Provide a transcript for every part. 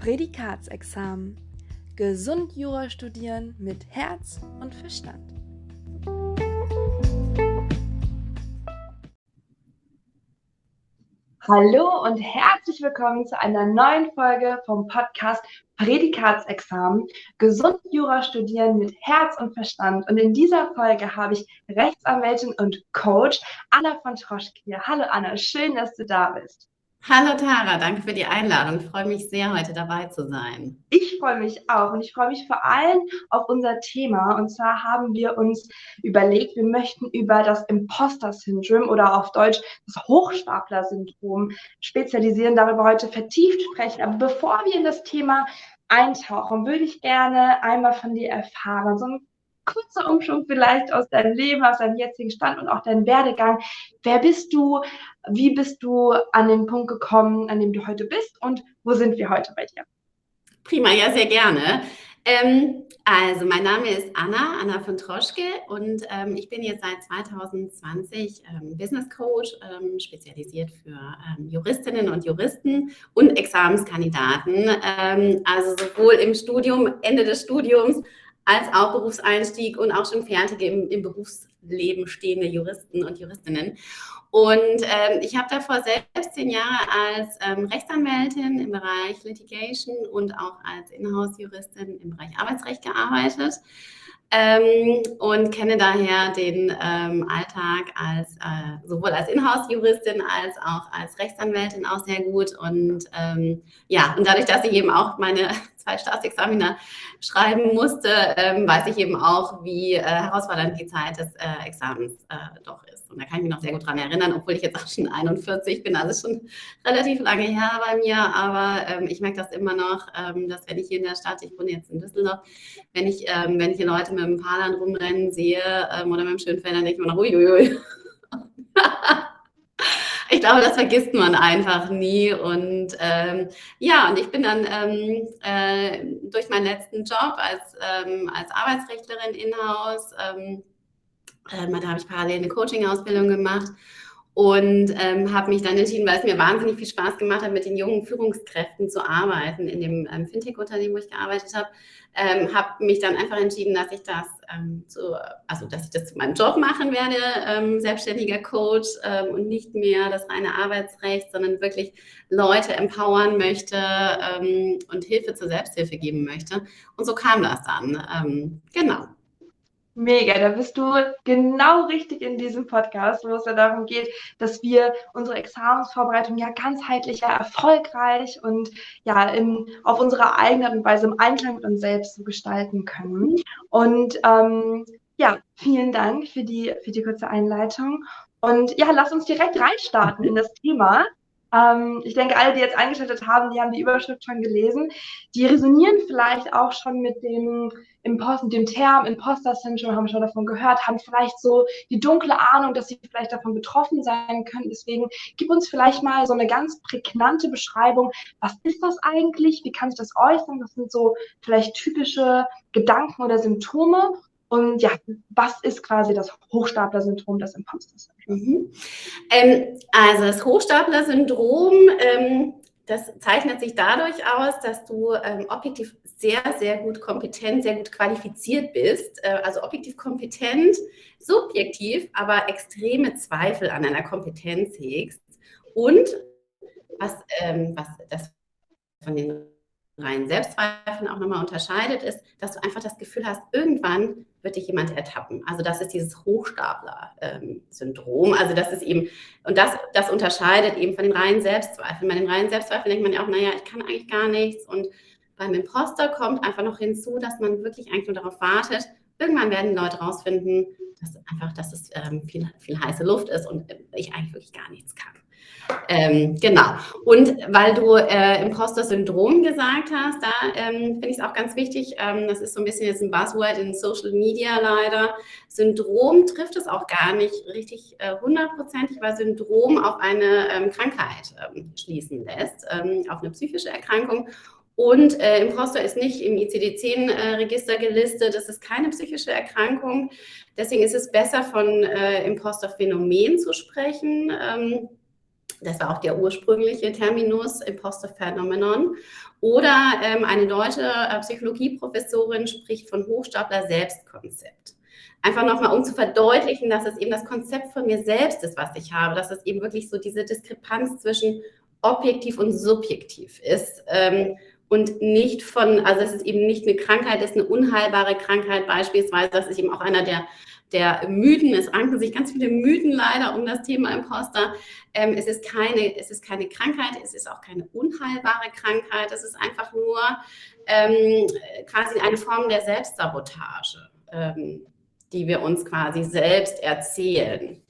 Prädikatsexamen. Gesund Jura studieren mit Herz und Verstand. Hallo und herzlich willkommen zu einer neuen Folge vom Podcast Prädikatsexamen. Gesund Jura studieren mit Herz und Verstand. Und in dieser Folge habe ich Rechtsanwältin und Coach Anna von Troschke hier. Hallo Anna, schön, dass du da bist. Hallo Tara, danke für die Einladung. Ich freue mich sehr, heute dabei zu sein. Ich freue mich auch und ich freue mich vor allem auf unser Thema. Und zwar haben wir uns überlegt, wir möchten über das Imposter-Syndrom oder auf Deutsch das Hochstapler-Syndrom spezialisieren, darüber heute vertieft sprechen. Aber bevor wir in das Thema eintauchen, würde ich gerne einmal von dir erfahren, so ein kurzer Umschwung vielleicht aus deinem Leben, aus deinem jetzigen Stand und auch deinem Werdegang. Wer bist du? Wie bist du an den Punkt gekommen, an dem du heute bist? Und wo sind wir heute bei dir? Prima, ja, sehr gerne. Ähm, also, mein Name ist Anna, Anna von Troschke und ähm, ich bin jetzt seit 2020 ähm, Business Coach, ähm, spezialisiert für ähm, Juristinnen und Juristen und Examenskandidaten. Ähm, also sowohl im Studium, Ende des Studiums, als auch Berufseinstieg und auch schon fertige im, im Berufsleben stehende Juristen und Juristinnen. Und ähm, ich habe davor selbst zehn Jahre als ähm, Rechtsanwältin im Bereich Litigation und auch als Inhouse-Juristin im Bereich Arbeitsrecht gearbeitet ähm, und kenne daher den ähm, Alltag als äh, sowohl als Inhouse-Juristin als auch als Rechtsanwältin auch sehr gut. Und ähm, ja, und dadurch, dass ich eben auch meine zwei Staatsexamina schreiben musste, ähm, weiß ich eben auch, wie äh, herausfordernd die Zeit des äh, Examens äh, doch ist. Und da kann ich mich noch sehr gut dran erinnern, obwohl ich jetzt auch schon 41 bin, also schon relativ lange her bei mir. Aber ähm, ich merke das immer noch, ähm, dass wenn ich hier in der Stadt, ich wohne jetzt in Düsseldorf, wenn ich, ähm, wenn ich hier Leute mit dem Paarland rumrennen sehe ähm, oder mit dem Schönfeld, dann denke ich immer noch, uiuiui. ich glaube, das vergisst man einfach nie. Und ähm, ja, und ich bin dann ähm, äh, durch meinen letzten Job als, ähm, als Arbeitsrechtlerin in-house, ähm, äh, da habe ich parallel eine Coaching-Ausbildung gemacht und ähm, habe mich dann entschieden, weil es mir wahnsinnig viel Spaß gemacht hat, mit den jungen Führungskräften zu arbeiten in dem ähm, Fintech-Unternehmen, wo ich gearbeitet habe, ähm, habe mich dann einfach entschieden, dass ich das ähm, zu, also dass ich das zu meinem Job machen werde, ähm, selbstständiger Coach ähm, und nicht mehr das reine Arbeitsrecht, sondern wirklich Leute empowern möchte und Hilfe zur Selbsthilfe geben möchte. Und so kam das dann. genau. Mega, da bist du genau richtig in diesem Podcast, wo es ja darum geht, dass wir unsere Examensvorbereitung ja ganzheitlich, ja erfolgreich und ja in, auf unsere eigene Art und Weise im Einklang mit uns selbst so gestalten können. Und ähm, ja, vielen Dank für die, für die kurze Einleitung. Und ja, lass uns direkt reinstarten in das Thema. Ähm, ich denke, alle, die jetzt eingeschaltet haben, die haben die Überschrift schon gelesen. Die resonieren vielleicht auch schon mit dem Imposter, dem Term Imposter Syndrome, haben schon davon gehört, haben vielleicht so die dunkle Ahnung, dass sie vielleicht davon betroffen sein können. Deswegen gib uns vielleicht mal so eine ganz prägnante Beschreibung. Was ist das eigentlich? Wie kann sich das äußern? Was sind so vielleicht typische Gedanken oder Symptome? Und ja, was ist quasi das Hochstapler-Syndrom, das Imposter-Syndrom? Mhm. Ähm, also das Hochstapler-Syndrom, ähm, das zeichnet sich dadurch aus, dass du ähm, objektiv sehr, sehr gut kompetent, sehr gut qualifiziert bist. Äh, also objektiv kompetent, subjektiv, aber extreme Zweifel an deiner Kompetenz hegst. Und was, ähm, was das von den reinen Selbstzweifeln auch nochmal unterscheidet, ist, dass du einfach das Gefühl hast, irgendwann wird dich jemand ertappen. Also das ist dieses Hochstapler-Syndrom. also das ist eben, und das, das unterscheidet eben von den reinen Selbstzweifeln. Bei den reinen Zweifeln denkt man ja auch, naja, ich kann eigentlich gar nichts. Und beim Imposter kommt einfach noch hinzu, dass man wirklich eigentlich nur darauf wartet, irgendwann werden Leute rausfinden, dass einfach, dass es ähm, viel, viel heiße Luft ist und ich eigentlich wirklich gar nichts kann. Ähm, genau. Und weil du äh, Imposter-Syndrom gesagt hast, da ähm, finde ich es auch ganz wichtig, ähm, das ist so ein bisschen jetzt ein Buzzword in Social Media leider. Syndrom trifft es auch gar nicht richtig äh, hundertprozentig, äh, weil Syndrom auf eine ähm, Krankheit ähm, schließen lässt, ähm, auf eine psychische Erkrankung. Und äh, Imposter ist nicht im ICD-10-Register äh, gelistet. Das ist keine psychische Erkrankung. Deswegen ist es besser, von äh, Imposter-Phänomen zu sprechen. Ähm, Das war auch der ursprüngliche Terminus Imposter Phenomenon. Oder ähm, eine deutsche äh, Psychologieprofessorin spricht von Hochstapler Selbstkonzept. Einfach nochmal, um zu verdeutlichen, dass es eben das Konzept von mir selbst ist, was ich habe, dass es eben wirklich so diese Diskrepanz zwischen objektiv und subjektiv ist. Ähm, und nicht von, also es ist eben nicht eine Krankheit, es ist eine unheilbare Krankheit beispielsweise. Das ist eben auch einer der, der Mythen. Es ranken sich ganz viele Mythen leider um das Thema Imposter. Ähm, es, ist keine, es ist keine Krankheit, es ist auch keine unheilbare Krankheit. Es ist einfach nur ähm, quasi eine Form der Selbstsabotage, ähm, die wir uns quasi selbst erzählen.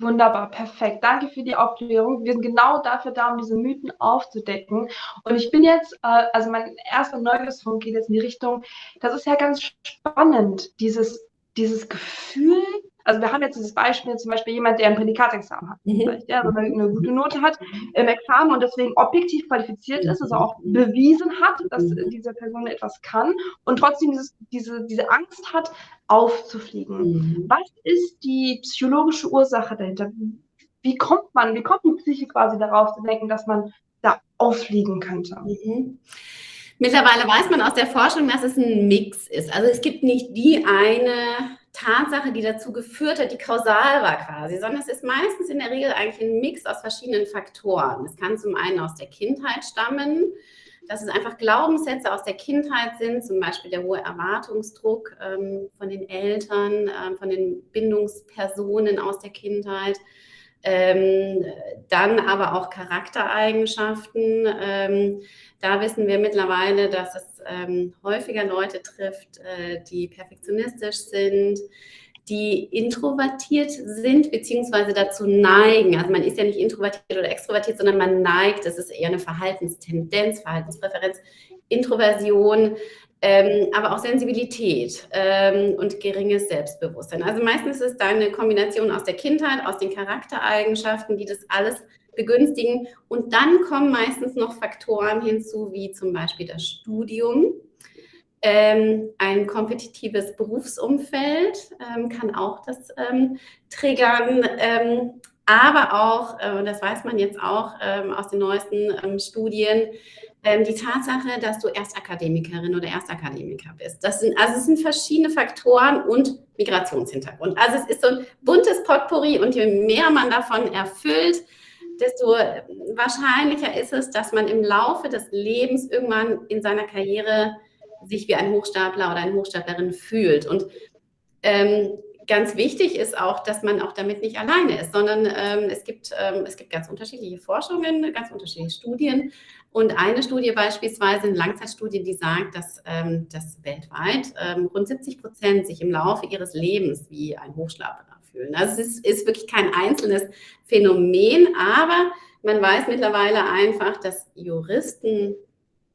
Wunderbar, perfekt. Danke für die Aufklärung. Wir sind genau dafür da, um diese Mythen aufzudecken. Und ich bin jetzt, äh, also mein erster Neugierspunkt geht jetzt in die Richtung, das ist ja ganz spannend, dieses, dieses Gefühl, also wir haben jetzt dieses Beispiel, zum Beispiel jemand, der ein Prädikatsexamen hat, mhm. ja, also eine gute Note hat im Examen und deswegen objektiv qualifiziert ist, also auch bewiesen hat, dass mhm. diese Person etwas kann und trotzdem dieses, diese, diese Angst hat, aufzufliegen. Mhm. Was ist die psychologische Ursache dahinter? Wie kommt man, wie kommt die Psyche quasi darauf zu denken, dass man da auffliegen könnte? Mhm. Mittlerweile weiß man aus der Forschung, dass es ein Mix ist. Also es gibt nicht die eine Tatsache, die dazu geführt hat, die kausal war quasi, sondern es ist meistens in der Regel eigentlich ein Mix aus verschiedenen Faktoren. Es kann zum einen aus der Kindheit stammen, dass es einfach Glaubenssätze aus der Kindheit sind, zum Beispiel der hohe Erwartungsdruck ähm, von den Eltern, äh, von den Bindungspersonen aus der Kindheit. Ähm, dann aber auch Charaktereigenschaften. Ähm, da wissen wir mittlerweile, dass es ähm, häufiger Leute trifft, äh, die perfektionistisch sind, die introvertiert sind, beziehungsweise dazu neigen. Also man ist ja nicht introvertiert oder extrovertiert, sondern man neigt, das ist eher eine Verhaltenstendenz, Verhaltenspräferenz, Introversion, ähm, aber auch Sensibilität ähm, und geringes Selbstbewusstsein. Also meistens ist es eine Kombination aus der Kindheit, aus den Charaktereigenschaften, die das alles begünstigen. Und dann kommen meistens noch Faktoren hinzu, wie zum Beispiel das Studium. Ähm, ein kompetitives Berufsumfeld ähm, kann auch das ähm, triggern, ähm, aber auch, äh, das weiß man jetzt auch aus den neuesten ähm, die Tatsache, dass du Erstakademikerin oder Erstakademiker bist. Das sind, also es sind verschiedene Faktoren und Migrationshintergrund. Also es ist so ein buntes Potpourri und je mehr man davon erfüllt, desto wahrscheinlicher ist es, dass man im Laufe des Lebens irgendwann in seiner Karriere sich wie ein Hochstapler oder eine Hochstaplerin fühlt. Und ähm, ganz wichtig ist auch, dass man auch damit nicht alleine ist, sondern ähm, es, gibt, ähm, es gibt ganz unterschiedliche Forschungen, ganz unterschiedliche Studien. Und eine Studie beispielsweise, eine Langzeitstudie, die sagt, dass, ähm, dass weltweit ähm, rund 70 Prozent sich im Laufe ihres Lebens wie ein Hochstapler fühlen. Also es ist, ist wirklich kein einzelnes Phänomen, aber man weiß mittlerweile einfach, dass Juristen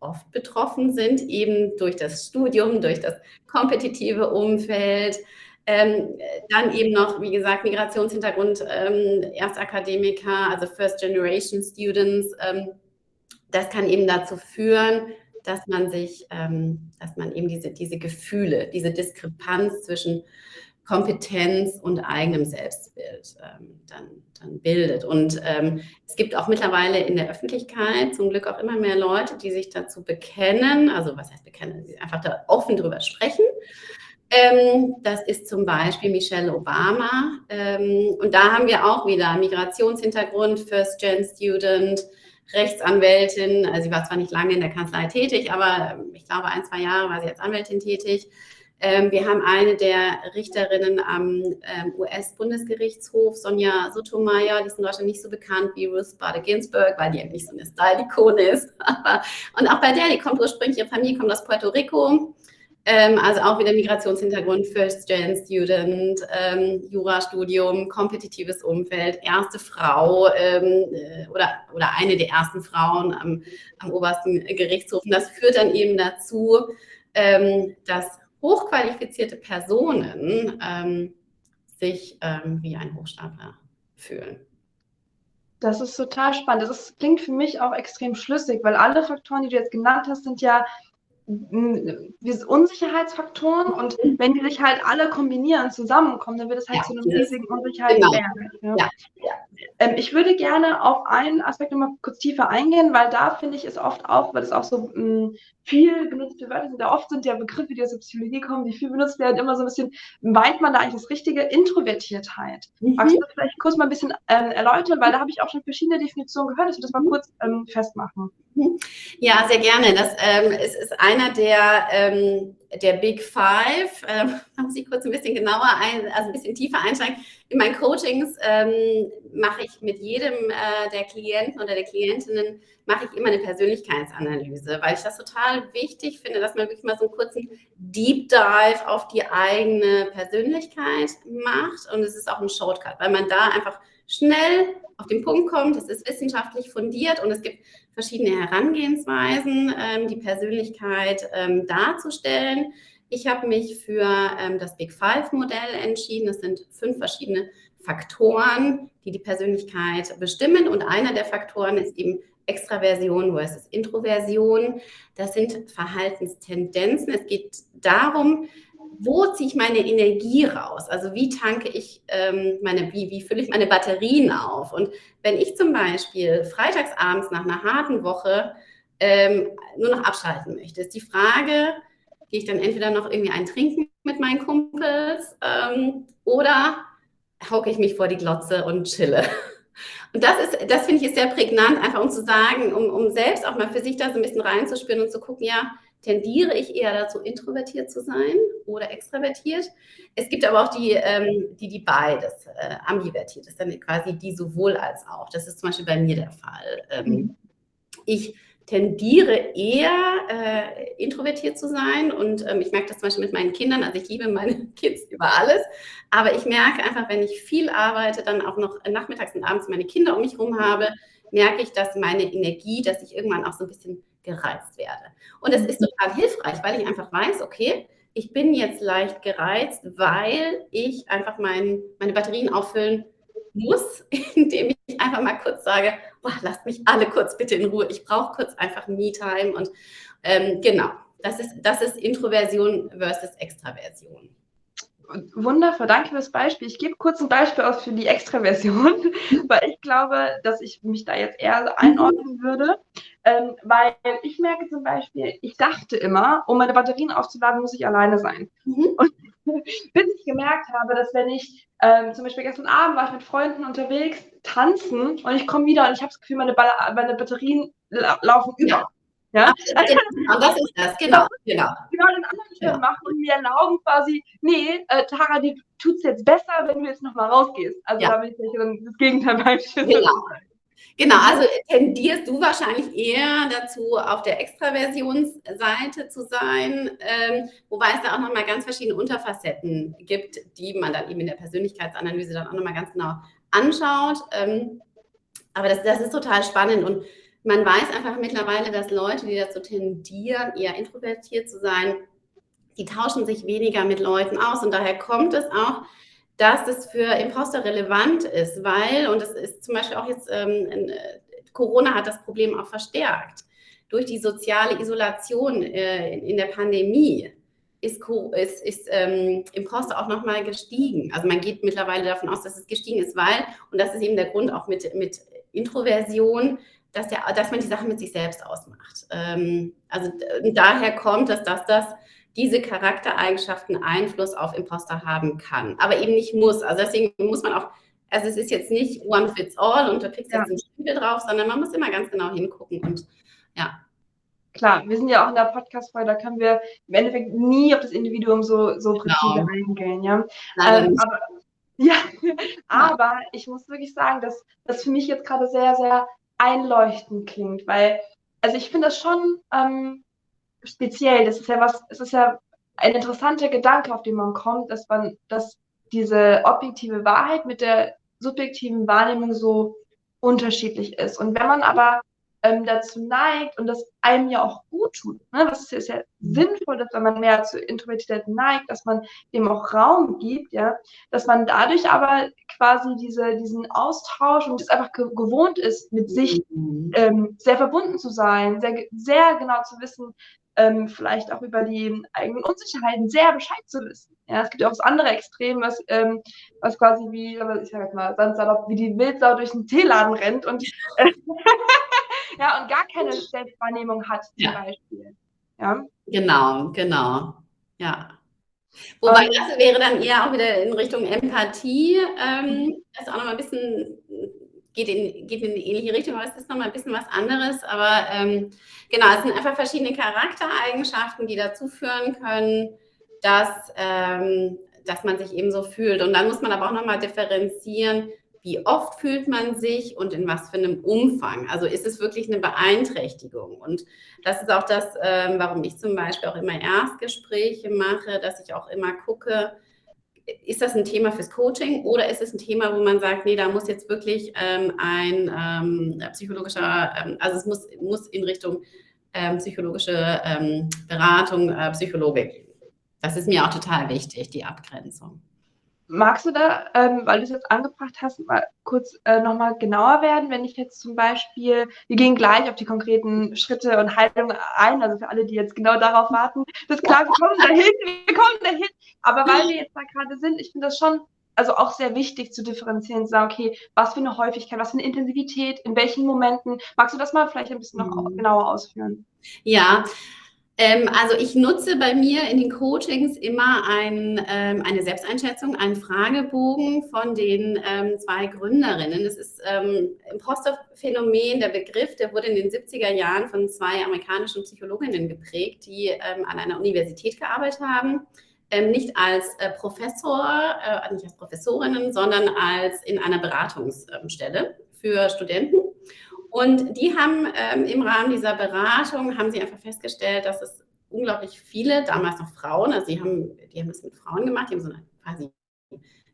oft betroffen sind, eben durch das Studium, durch das kompetitive Umfeld. Ähm, dann eben noch, wie gesagt, Migrationshintergrund, ähm, Erstakademiker, also First Generation Students. Ähm, das kann eben dazu führen, dass man sich, ähm, dass man eben diese, diese Gefühle, diese Diskrepanz zwischen Kompetenz und eigenem Selbstbild ähm, dann, dann, bildet. Und ähm, es gibt auch mittlerweile in der Öffentlichkeit zum Glück auch immer mehr Leute, die sich dazu bekennen, also was heißt bekennen, die einfach da offen drüber sprechen. Ähm, das ist zum Beispiel Michelle Obama. Ähm, und da haben wir auch wieder Migrationshintergrund, First-Gen-Student, Rechtsanwältin. Also sie war zwar nicht lange in der Kanzlei tätig, aber ich glaube, ein, zwei Jahre war sie als Anwältin tätig. Ähm, wir haben eine der Richterinnen am ähm, US-Bundesgerichtshof, Sonja Sotomayor, die ist in Deutschland nicht so bekannt wie Ruth Bader Ginsburg, weil die eigentlich so eine Style-Ikone ist. und auch bei der, die kommt ursprünglich, ihre Familie kommt aus Puerto Rico. Ähm, also auch wieder Migrationshintergrund, First-Gen-Student, ähm, Jurastudium, kompetitives Umfeld, erste Frau ähm, äh, oder, oder eine der ersten Frauen am, am obersten Gerichtshof. Und das führt dann eben dazu, ähm, dass hochqualifizierte Personen ähm, sich ähm, wie ein Hochstapler fühlen. Das ist total spannend. Das ist, klingt für mich auch extrem schlüssig, weil alle Faktoren, die du jetzt genannt hast, sind ja Unsicherheitsfaktoren und wenn die sich halt alle kombinieren, zusammenkommen, dann wird es halt ja, zu einem riesigen Unsicherheitsberg. Genau. Ja. Ja, Ähm, ich würde gerne auf einen Aspekt nochmal kurz tiefer eingehen, weil da finde ich es oft auch, weil es auch so mh, mm, viel benutzte Wörter sind. Ja, oft sind ja Begriffe, die aus der Psychologie kommen, die viel benutzt werden, immer so ein bisschen, meint man da eigentlich das Richtige? Introvertiertheit. Mhm. Magst du das vielleicht kurz mal ein bisschen ähm, erläutern, weil da habe ich auch schon verschiedene Definitionen gehört, dass wir das mal kurz ähm, festmachen. Ja, sehr gerne. Das ähm, es ist einer der, ähm, der Big Five. Ähm, muss ich kurz ein bisschen genauer ein, also ein bisschen tiefer einsteigen. In meinen Coachings ähm, mache ich mit jedem äh, der Klienten oder der Klientinnen mache ich immer eine Persönlichkeitsanalyse, weil ich das total wichtig finde, dass man wirklich mal so einen kurzen Deep Dive auf die eigene Persönlichkeit macht. Und es ist auch ein Shortcut, weil man da einfach schnell auf den Punkt kommt. Es ist wissenschaftlich fundiert und es gibt verschiedene Herangehensweisen, ähm, die Persönlichkeit ähm, darzustellen. Ich habe mich für ähm, das Big Five-Modell entschieden. Es sind fünf verschiedene Faktoren, die die Persönlichkeit bestimmen. Und einer der Faktoren ist eben Extraversion versus Introversion. Das sind Verhaltenstendenzen. Es geht darum, wo ziehe ich meine Energie raus? Also wie tanke ich ähm, meine, wie, wie fülle ich meine Batterien auf? Und wenn ich zum Beispiel freitagsabends nach einer harten Woche ähm, nur noch abschalten möchte, ist die Frage, gehe ich dann entweder noch irgendwie ein Trinken mit meinen Kumpels ähm, oder hauke ich mich vor die Glotze und chille. Und das ist, das finde ich ist sehr prägnant, einfach um zu sagen, um, um selbst auch mal für sich da so ein bisschen reinzuspüren und zu gucken, ja, tendiere ich eher dazu, introvertiert zu sein oder extravertiert. Es gibt aber auch die, ähm, die, die beides, äh, ambivertiert, das ist dann quasi die sowohl als auch. Das ist zum Beispiel bei mir der Fall. Ähm, mhm. Ich tendiere eher äh, introvertiert zu sein und ähm, ich merke das zum Beispiel mit meinen Kindern, also ich liebe meine Kids über alles, aber ich merke einfach, wenn ich viel arbeite, dann auch noch nachmittags und abends meine Kinder um mich herum habe, merke ich, dass meine Energie, dass ich irgendwann auch so ein bisschen gereizt werde. Und es ist total hilfreich, weil ich einfach weiß, okay, ich bin jetzt leicht gereizt, weil ich einfach mein, meine Batterien auffüllen muss, indem ich einfach mal kurz sage, boah, lasst mich alle kurz bitte in Ruhe. Ich brauche kurz einfach Me-Time. Und ähm, genau, das ist, das ist Introversion versus Extraversion. Wundervoll, danke fürs Beispiel. Ich gebe kurz ein Beispiel aus für die Extraversion, weil ich glaube, dass ich mich da jetzt eher einordnen würde. Ähm, weil ich merke zum Beispiel, ich dachte immer, um meine Batterien aufzuladen, muss ich alleine sein. Mhm. Und bis ich gemerkt habe, dass wenn ich ähm, zum Beispiel gestern Abend war ich mit Freunden unterwegs, tanzen und ich komme wieder und ich habe das Gefühl, meine, ba meine Batterien la laufen über. Ja. Ja? Genau, das ist das, genau, genau. Genau, den anderen Schritt ja. machen und mir erlauben quasi, nee, äh, Tara, dir tut es jetzt besser, wenn du jetzt nochmal rausgehst. Also ja. da bin ich dann das Gegenteil Schiss. Genau. Genau, also tendierst du wahrscheinlich eher dazu, auf der Extraversionsseite zu sein, ähm, wobei es da auch nochmal ganz verschiedene Unterfacetten gibt, die man dann eben in der Persönlichkeitsanalyse dann auch nochmal ganz genau anschaut. Ähm, aber das, das ist total spannend und man weiß einfach mittlerweile, dass Leute, die dazu tendieren, eher introvertiert zu sein, die tauschen sich weniger mit Leuten aus. Und daher kommt es auch, dass es für Imposter relevant ist, weil, und das ist zum Beispiel auch jetzt, ähm, äh, Corona hat das Problem auch verstärkt. Durch die soziale Isolation äh, in, in, der Pandemie ist, ist, ist ähm, Imposter auch nochmal gestiegen. Also man geht mittlerweile davon aus, dass es gestiegen ist, weil, und das ist eben der Grund auch mit, mit Introversion, dass, der, dass man die Sachen mit sich selbst ausmacht. Ähm, also daher kommt, dass das, diese Charaktereigenschaften Einfluss auf Imposter haben kann, aber eben nicht muss. Also deswegen muss man auch, also es ist jetzt nicht one fits all und du kriegst ja. jetzt einen Stempel drauf, sondern man muss immer ganz genau hingucken und ja. Klar, wir sind ja auch in der Podcast-Folge, da können wir im Endeffekt nie auf das Individuum so, so genau. präzise eingehen, ja. Ähm, aber, ja, aber ich muss wirklich sagen, dass das für mich jetzt gerade sehr, sehr einleuchtend klingt, weil, also ich finde das schon ähm, speziell. Das ist ja was, es ist ja ein interessanter Gedanke, auf den man kommt, dass man, dass diese objektive Wahrheit mit der subjektiven Wahrnehmung so unterschiedlich ist. Und wenn man aber ähm, dazu neigt und das einem ja auch gut tut. Ne? Was ist, ja mhm. sinnvoll, dass wenn man mehr zur Introvertität neigt, dass man dem auch Raum gibt, ja, dass man dadurch aber quasi diese, diesen Austausch und es einfach ge gewohnt ist, mit sich mhm. ähm, sehr verbunden zu sein, sehr, sehr genau zu wissen, ähm, vielleicht auch über die eigenen Unsicherheiten sehr Bescheid zu wissen. Ja, es gibt ja auch das andere Extrem, was, ähm, was quasi wie, ich sag jetzt mal, ganz salopp, wie die Wildsau durch den Teeladen rennt und äh, ja, und gar keine Selbstwahrnehmung hat, zum ja. Beispiel. Ja. Genau, genau. Ja. Wobei um, das wäre dann eher auch wieder in Richtung Empathie. Ähm, das ist auch nochmal ein bisschen, geht in, geht in die ähnliche Richtung, aber es ist nochmal ein bisschen was anderes. Aber ähm, genau, es sind einfach verschiedene Charaktereigenschaften, die dazu führen können, dass, ähm, dass man sich eben so fühlt. Und dann muss man aber auch nochmal differenzieren, wie oft fühlt man sich und in was für einem Umfang. Also ist es wirklich eine Beeinträchtigung? Und das ist auch das, ähm, warum ich zum Beispiel auch immer Erstgespräche mache, dass ich auch immer gucke, ist das ein Thema fürs Coaching oder ist es ein Thema, wo man sagt, nee, da muss jetzt wirklich ähm, ein ähm, psychologischer, also es muss, muss in Richtung psychologische Beratung, äh, Psychologe gehen. Das ist mir auch total wichtig, die Abgrenzung. Magst du da, ähm, weil du es jetzt angebracht hast, mal kurz äh, nochmal genauer werden, wenn ich jetzt zum Beispiel, wir gehen gleich auf die konkreten Schritte und Haltungen ein, also für alle, die jetzt genau darauf warten, das ist klar, wir kommen dahin, wir kommen dahin, aber weil wir jetzt da gerade sind, ich finde das schon, also auch sehr wichtig zu differenzieren, zu sagen, okay, was für eine Häufigkeit, was für eine Intensivität, in welchen Momenten, magst du das mal vielleicht ein bisschen noch mhm. genauer ausführen? Ja, ähm, also ich nutze bei mir in den Coachings immer ein, ähm, eine Selbsteinschätzung, einen Fragebogen von den ähm, zwei Gründerinnen. Das ist ähm, Imposter-Phänomen, der Begriff, der wurde in den 70er Jahren von zwei amerikanischen Psychologinnen geprägt, die ähm, an einer Universität gearbeitet haben. Ähm, nicht als äh, Professor, äh, nicht als Professorinnen, sondern als in einer Beratungsstelle für Studenten. Und die haben ähm, im Rahmen dieser Beratung, haben sie einfach festgestellt, dass es unglaublich viele, damals noch Frauen, also die haben, die haben das mit Frauen gemacht, die haben so eine, quasi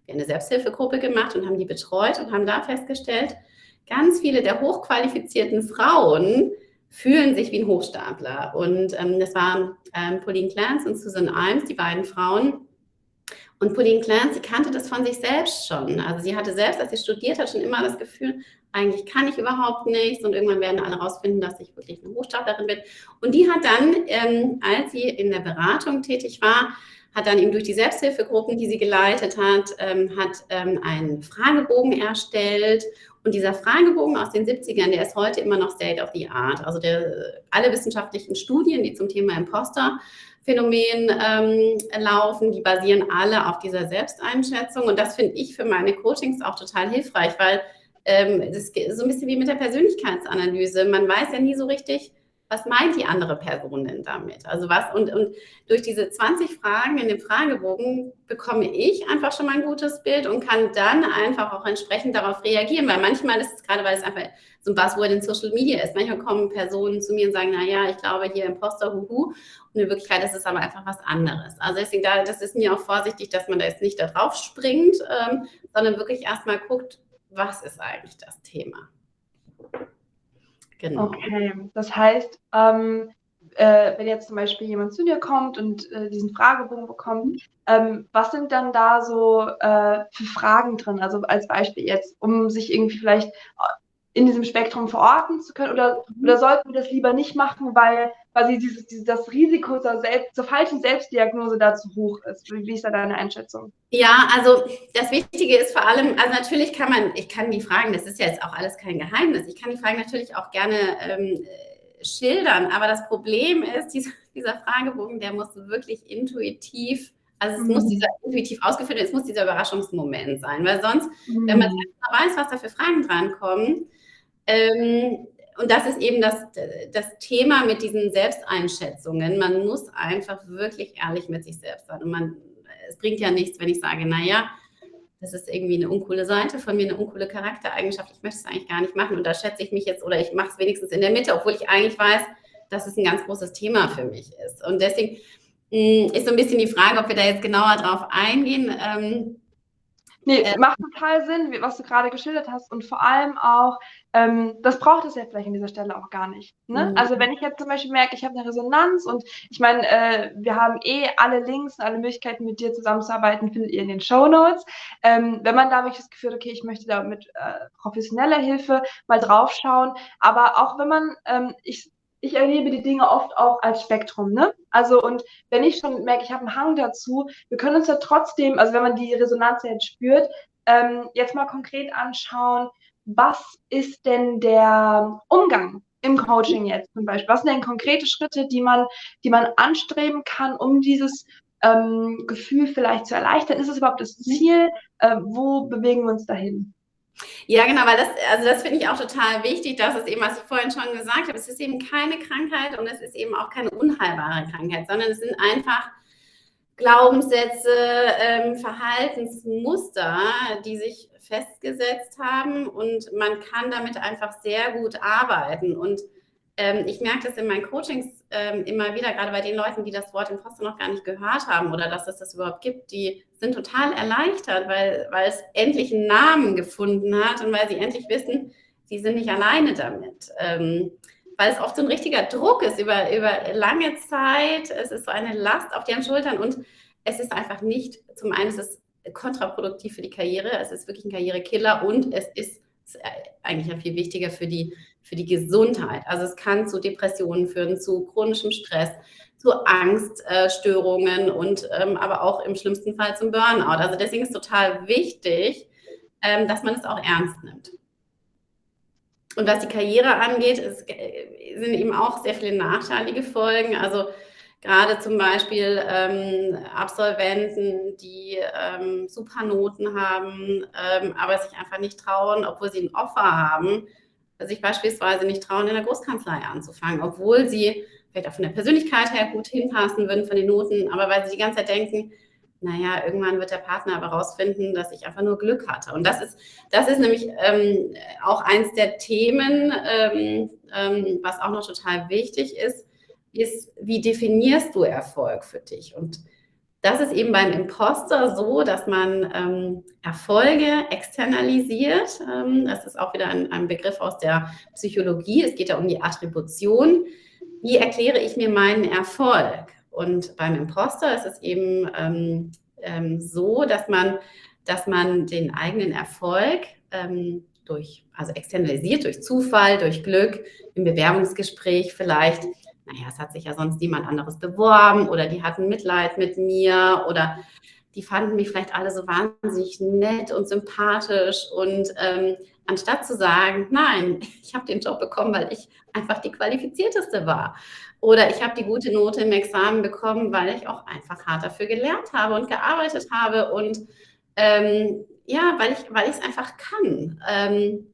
eine Selbsthilfegruppe gemacht und haben die betreut und haben da festgestellt, ganz viele der hochqualifizierten Frauen fühlen sich wie ein Hochstapler. Und ähm, das waren ähm, Pauline Clance und Susan Imes, die beiden Frauen. Und Pauline Clance, sie kannte das von sich selbst schon. Also sie hatte selbst, als sie studiert hat, schon immer das Gefühl, eigentlich kann ich überhaupt nichts und irgendwann werden alle rausfinden, dass ich wirklich eine Hochstaplerin bin. Und die hat dann, ähm, als sie in der Beratung tätig war, hat dann eben durch die Selbsthilfegruppen, die sie geleitet hat, ähm, hat ähm, einen Fragebogen erstellt. Und dieser Fragebogen aus den 70ern, der ist heute immer noch State of the Art. Also der, alle wissenschaftlichen Studien, die zum Thema Imposter Phänomen ähm, laufen, die basieren alle auf dieser Selbsteinschätzung. Und das finde ich für meine Coachings auch total hilfreich, weil ähm, das ist so ein bisschen wie mit der Persönlichkeitsanalyse. Man weiß ja nie so richtig, was meint die andere Person denn damit? Also was, und, und durch diese 20 Fragen in dem Fragebogen bekomme ich einfach schon mal ein gutes Bild und kann dann einfach auch entsprechend darauf reagieren, weil manchmal ist es gerade, weil es einfach so ein Buzzword in Social Media ist, manchmal kommen Personen zu mir und sagen, naja, ich glaube hier Imposter, huhu, und in Wirklichkeit ist es aber einfach was anderes. Also deswegen, da, das ist mir auch vorsichtig, dass man da jetzt nicht da drauf springt, ähm, sondern wirklich erstmal guckt, was ist eigentlich das Thema? Genau. Okay, das heißt, ähm, äh, wenn jetzt zum Beispiel jemand zu dir kommt und äh, diesen Fragebogen bekommt, ähm, was sind dann da so äh, für Fragen drin? Also als Beispiel jetzt, um sich irgendwie vielleicht in diesem Spektrum verorten zu können? Oder, oder sollten wir das lieber nicht machen, weil quasi dieses, dieses, das Risiko zur, Selbst, zur falschen Selbstdiagnose da zu hoch ist? Wie, wie ist da deine Einschätzung? Ja, also das Wichtige ist vor allem, also natürlich kann man, ich kann die Fragen, das ist ja jetzt auch alles kein Geheimnis, ich kann die Fragen natürlich auch gerne ähm, schildern, aber das Problem ist, dieser, dieser Fragebogen, der muss wirklich intuitiv also es mhm. muss dieser intuitiv ausgeführt werden, es muss dieser Überraschungsmoment sein, weil sonst, mhm. wenn man mhm. weiß, was da für Fragen drankommen, ähm, und das ist eben das, das Thema mit diesen Selbsteinschätzungen. Man muss einfach wirklich ehrlich mit sich selbst sein. Und man, es bringt ja nichts, wenn ich sage, naja, das ist irgendwie eine uncoole Seite von mir, eine uncoole Charaktereigenschaft. Ich möchte es eigentlich gar nicht machen. Und da schätze ich mich jetzt oder ich mache es wenigstens in der Mitte, obwohl ich eigentlich weiß, dass es ein ganz großes Thema für mich ist. Und deswegen mh, mm, ist so ein bisschen die Frage, ob wir da jetzt genauer drauf eingehen. Nee, äh, macht total Sinn, was du gerade geschildert hast. Und vor allem auch, ähm, das braucht es ja vielleicht an dieser Stelle auch gar nicht. Ne? Mhm. Also wenn ich jetzt zum Beispiel merke, ich habe eine Resonanz und ich meine, äh, wir haben eh alle Links und alle Möglichkeiten, mit dir zusammenzuarbeiten, findet ihr in den Show Notes. Ähm, wenn man da wirklich das Gefühl hat, okay, ich möchte da mit äh, professioneller Hilfe mal draufschauen. Aber auch wenn man, ähm, ich ich erlebe die Dinge oft auch als Spektrum, ne? Also und wenn ich schon merke, ich habe einen Hang dazu, wir können uns ja trotzdem, also wenn man die Resonanz jetzt spürt, ähm, jetzt mal konkret anschauen, was ist denn der Umgang im Coaching jetzt zum Beispiel? Was sind denn konkrete Schritte, die man, die man anstreben kann, um dieses ähm, Gefühl vielleicht zu erleichtern? Ist es überhaupt das Ziel? Äh, wo bewegen wir uns dahin? Ja, genau, weil das, also das finde ich auch total wichtig, dass es eben, was ich vorhin schon gesagt habe, es ist eben keine Krankheit und es ist eben auch keine unheilbare Krankheit, sondern es sind einfach Glaubenssätze, ähm, Verhaltensmuster, die sich festgesetzt haben und man kann damit einfach sehr gut arbeiten. Und ähm, ich merke das in meinen Coachings ähm, immer wieder, gerade bei den Leuten, die das Wort Imposter noch gar nicht gehört haben oder dass es das überhaupt gibt, die sind total erleichtert, weil, weil es endlich einen Namen gefunden hat und weil sie endlich wissen, sie sind nicht alleine damit. Ähm, weil es oft so ein richtiger Druck ist über, über lange Zeit. Es ist so eine Last auf deren Schultern und es ist einfach nicht, zum einen ist es kontraproduktiv für die Karriere, es ist wirklich ein Karrierekiller und es ist eigentlich ja viel wichtiger für die, für die Gesundheit. Also es kann zu Depressionen führen, zu chronischem Stress, zu Angststörungen und ähm, aber auch im schlimmsten Fall zum Burnout. Also deswegen ist total wichtig, ähm, dass man es auch ernst nimmt. Und was die Karriere angeht, ist, äh, sind eben auch sehr viele nachteilige Folgen. Also gerade zum Beispiel ähm, Absolventen, die ähm, super Noten haben, ähm, aber sich einfach nicht trauen, obwohl sie ein Offer haben, sich beispielsweise nicht trauen, in der Großkanzlei anzufangen, obwohl sie vielleicht auch von der Persönlichkeit her gut hinpassen würden von den Noten, aber weil sie die ganze Zeit denken, naja, irgendwann wird der Partner aber rausfinden, dass ich einfach nur Glück hatte. Und das ist, das ist nämlich ähm, auch eins der Themen, ähm, ähm, was auch noch total wichtig ist, ist, wie definierst du Erfolg für dich? Und das ist eben beim Imposter so, dass man ähm, Erfolge externalisiert. Ähm, das ist auch wieder ein, ein, Begriff aus der Psychologie. Es geht ja um die Attribution. Wie erkläre ich mir meinen Erfolg? Und beim Imposter ist es eben ähm, ähm so, dass man, dass man den eigenen Erfolg ähm, durch, also externalisiert, durch Zufall, durch Glück, im Bewerbungsgespräch vielleicht naja, es hat sich ja sonst niemand anderes beworben oder die hatten Mitleid mit mir oder die fanden mich vielleicht alle so wahnsinnig nett und sympathisch und ähm, anstatt zu sagen, nein, ich habe den Job bekommen, weil ich einfach die qualifizierteste war oder ich habe die gute Note im Examen bekommen, weil ich auch einfach hart dafür gelernt habe und gearbeitet habe und ähm, ja, weil ich es einfach kann. Ähm,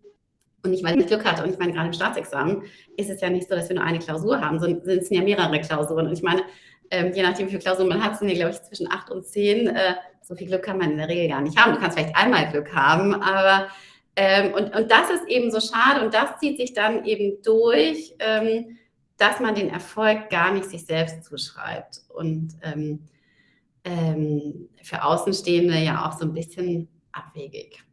und ich Glück hatte. Und ich meine, gerade im Staatsexamen ist es ja nicht so, dass wir nur eine Klausur haben, sondern sind es ja mehrere Klausuren. Und ich meine, ähm, je nachdem, wie viele Klausuren man hat, sind ja, glaube ich, zwischen acht und zehn. Äh, so viel Glück kann man in der Regel gar nicht haben. Du kannst vielleicht einmal Glück haben, aber ähm, und, und das ist eben so schade und das zieht sich dann eben durch, ähm, dass man den Erfolg gar nicht sich selbst zuschreibt. Und ähm, ähm, für Außenstehende ja auch so ein bisschen abwegig.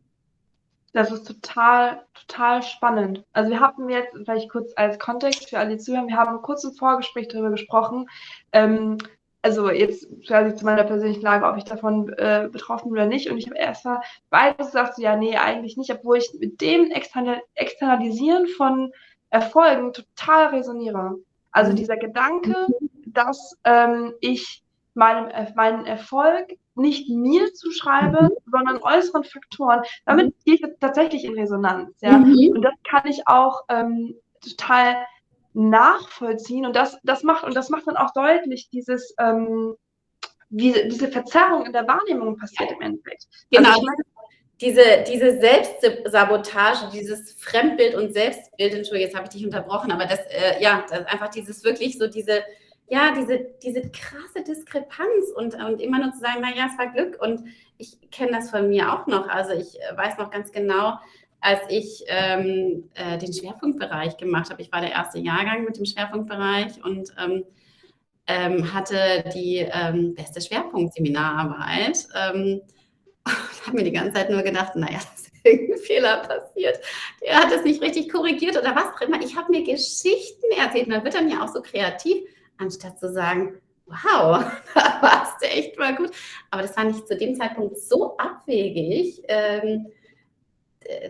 Das ist total, total spannend. Also wir hatten jetzt, vielleicht kurz als Kontext für alle Zuhörer, wir haben kurz im Vorgespräch darüber gesprochen, ähm, also jetzt quasi zu meiner persönlichen Lage, ob ich davon äh, betroffen bin oder nicht. Und ich habe erst mal beides gesagt, ja, nee, eigentlich nicht, obwohl ich mit dem External Externalisieren von Erfolgen total resoniere. Also mhm. dieser Gedanke, dass ähm, ich meinem, meinen Erfolg nicht mir zuschreibe, mhm. sondern äußeren Faktoren. Damit mhm. gehe ich tatsächlich in Resonanz. Ja? Mhm. Und das kann ich auch ähm, total nachvollziehen. Und das, das macht, und das macht dann auch deutlich, dieses, ähm, wie diese Verzerrung in der Wahrnehmung passiert im Endeffekt. Genau. Also meine, diese, diese Selbstsabotage, dieses Fremdbild und Selbstbild, Entschuldigung, jetzt habe ich dich unterbrochen, aber das, äh, ja, das ist einfach dieses wirklich so diese, ja, diese, diese krasse Diskrepanz und, und immer nur zu sagen, naja, es war Glück. Und ich kenne das von mir auch noch. Also ich äh, weiß noch ganz genau, als ich ähm, äh, den Schwerpunktbereich gemacht habe. Ich war der erste Jahrgang mit dem Schwerpunktbereich und ähm, ähm, hatte die ähm, beste Schwerpunktseminararbeit. Ähm, und habe mir die ganze Zeit nur gedacht, naja, das irgendein Fehler passiert. Der hat es nicht richtig korrigiert oder was auch immer. Ich habe mir Geschichten erzählt. Man wird dann ja auch so kreativ anstatt zu sagen, wow, da warst du echt mal gut. Aber das fand ich zu dem Zeitpunkt so abwegig, ähm,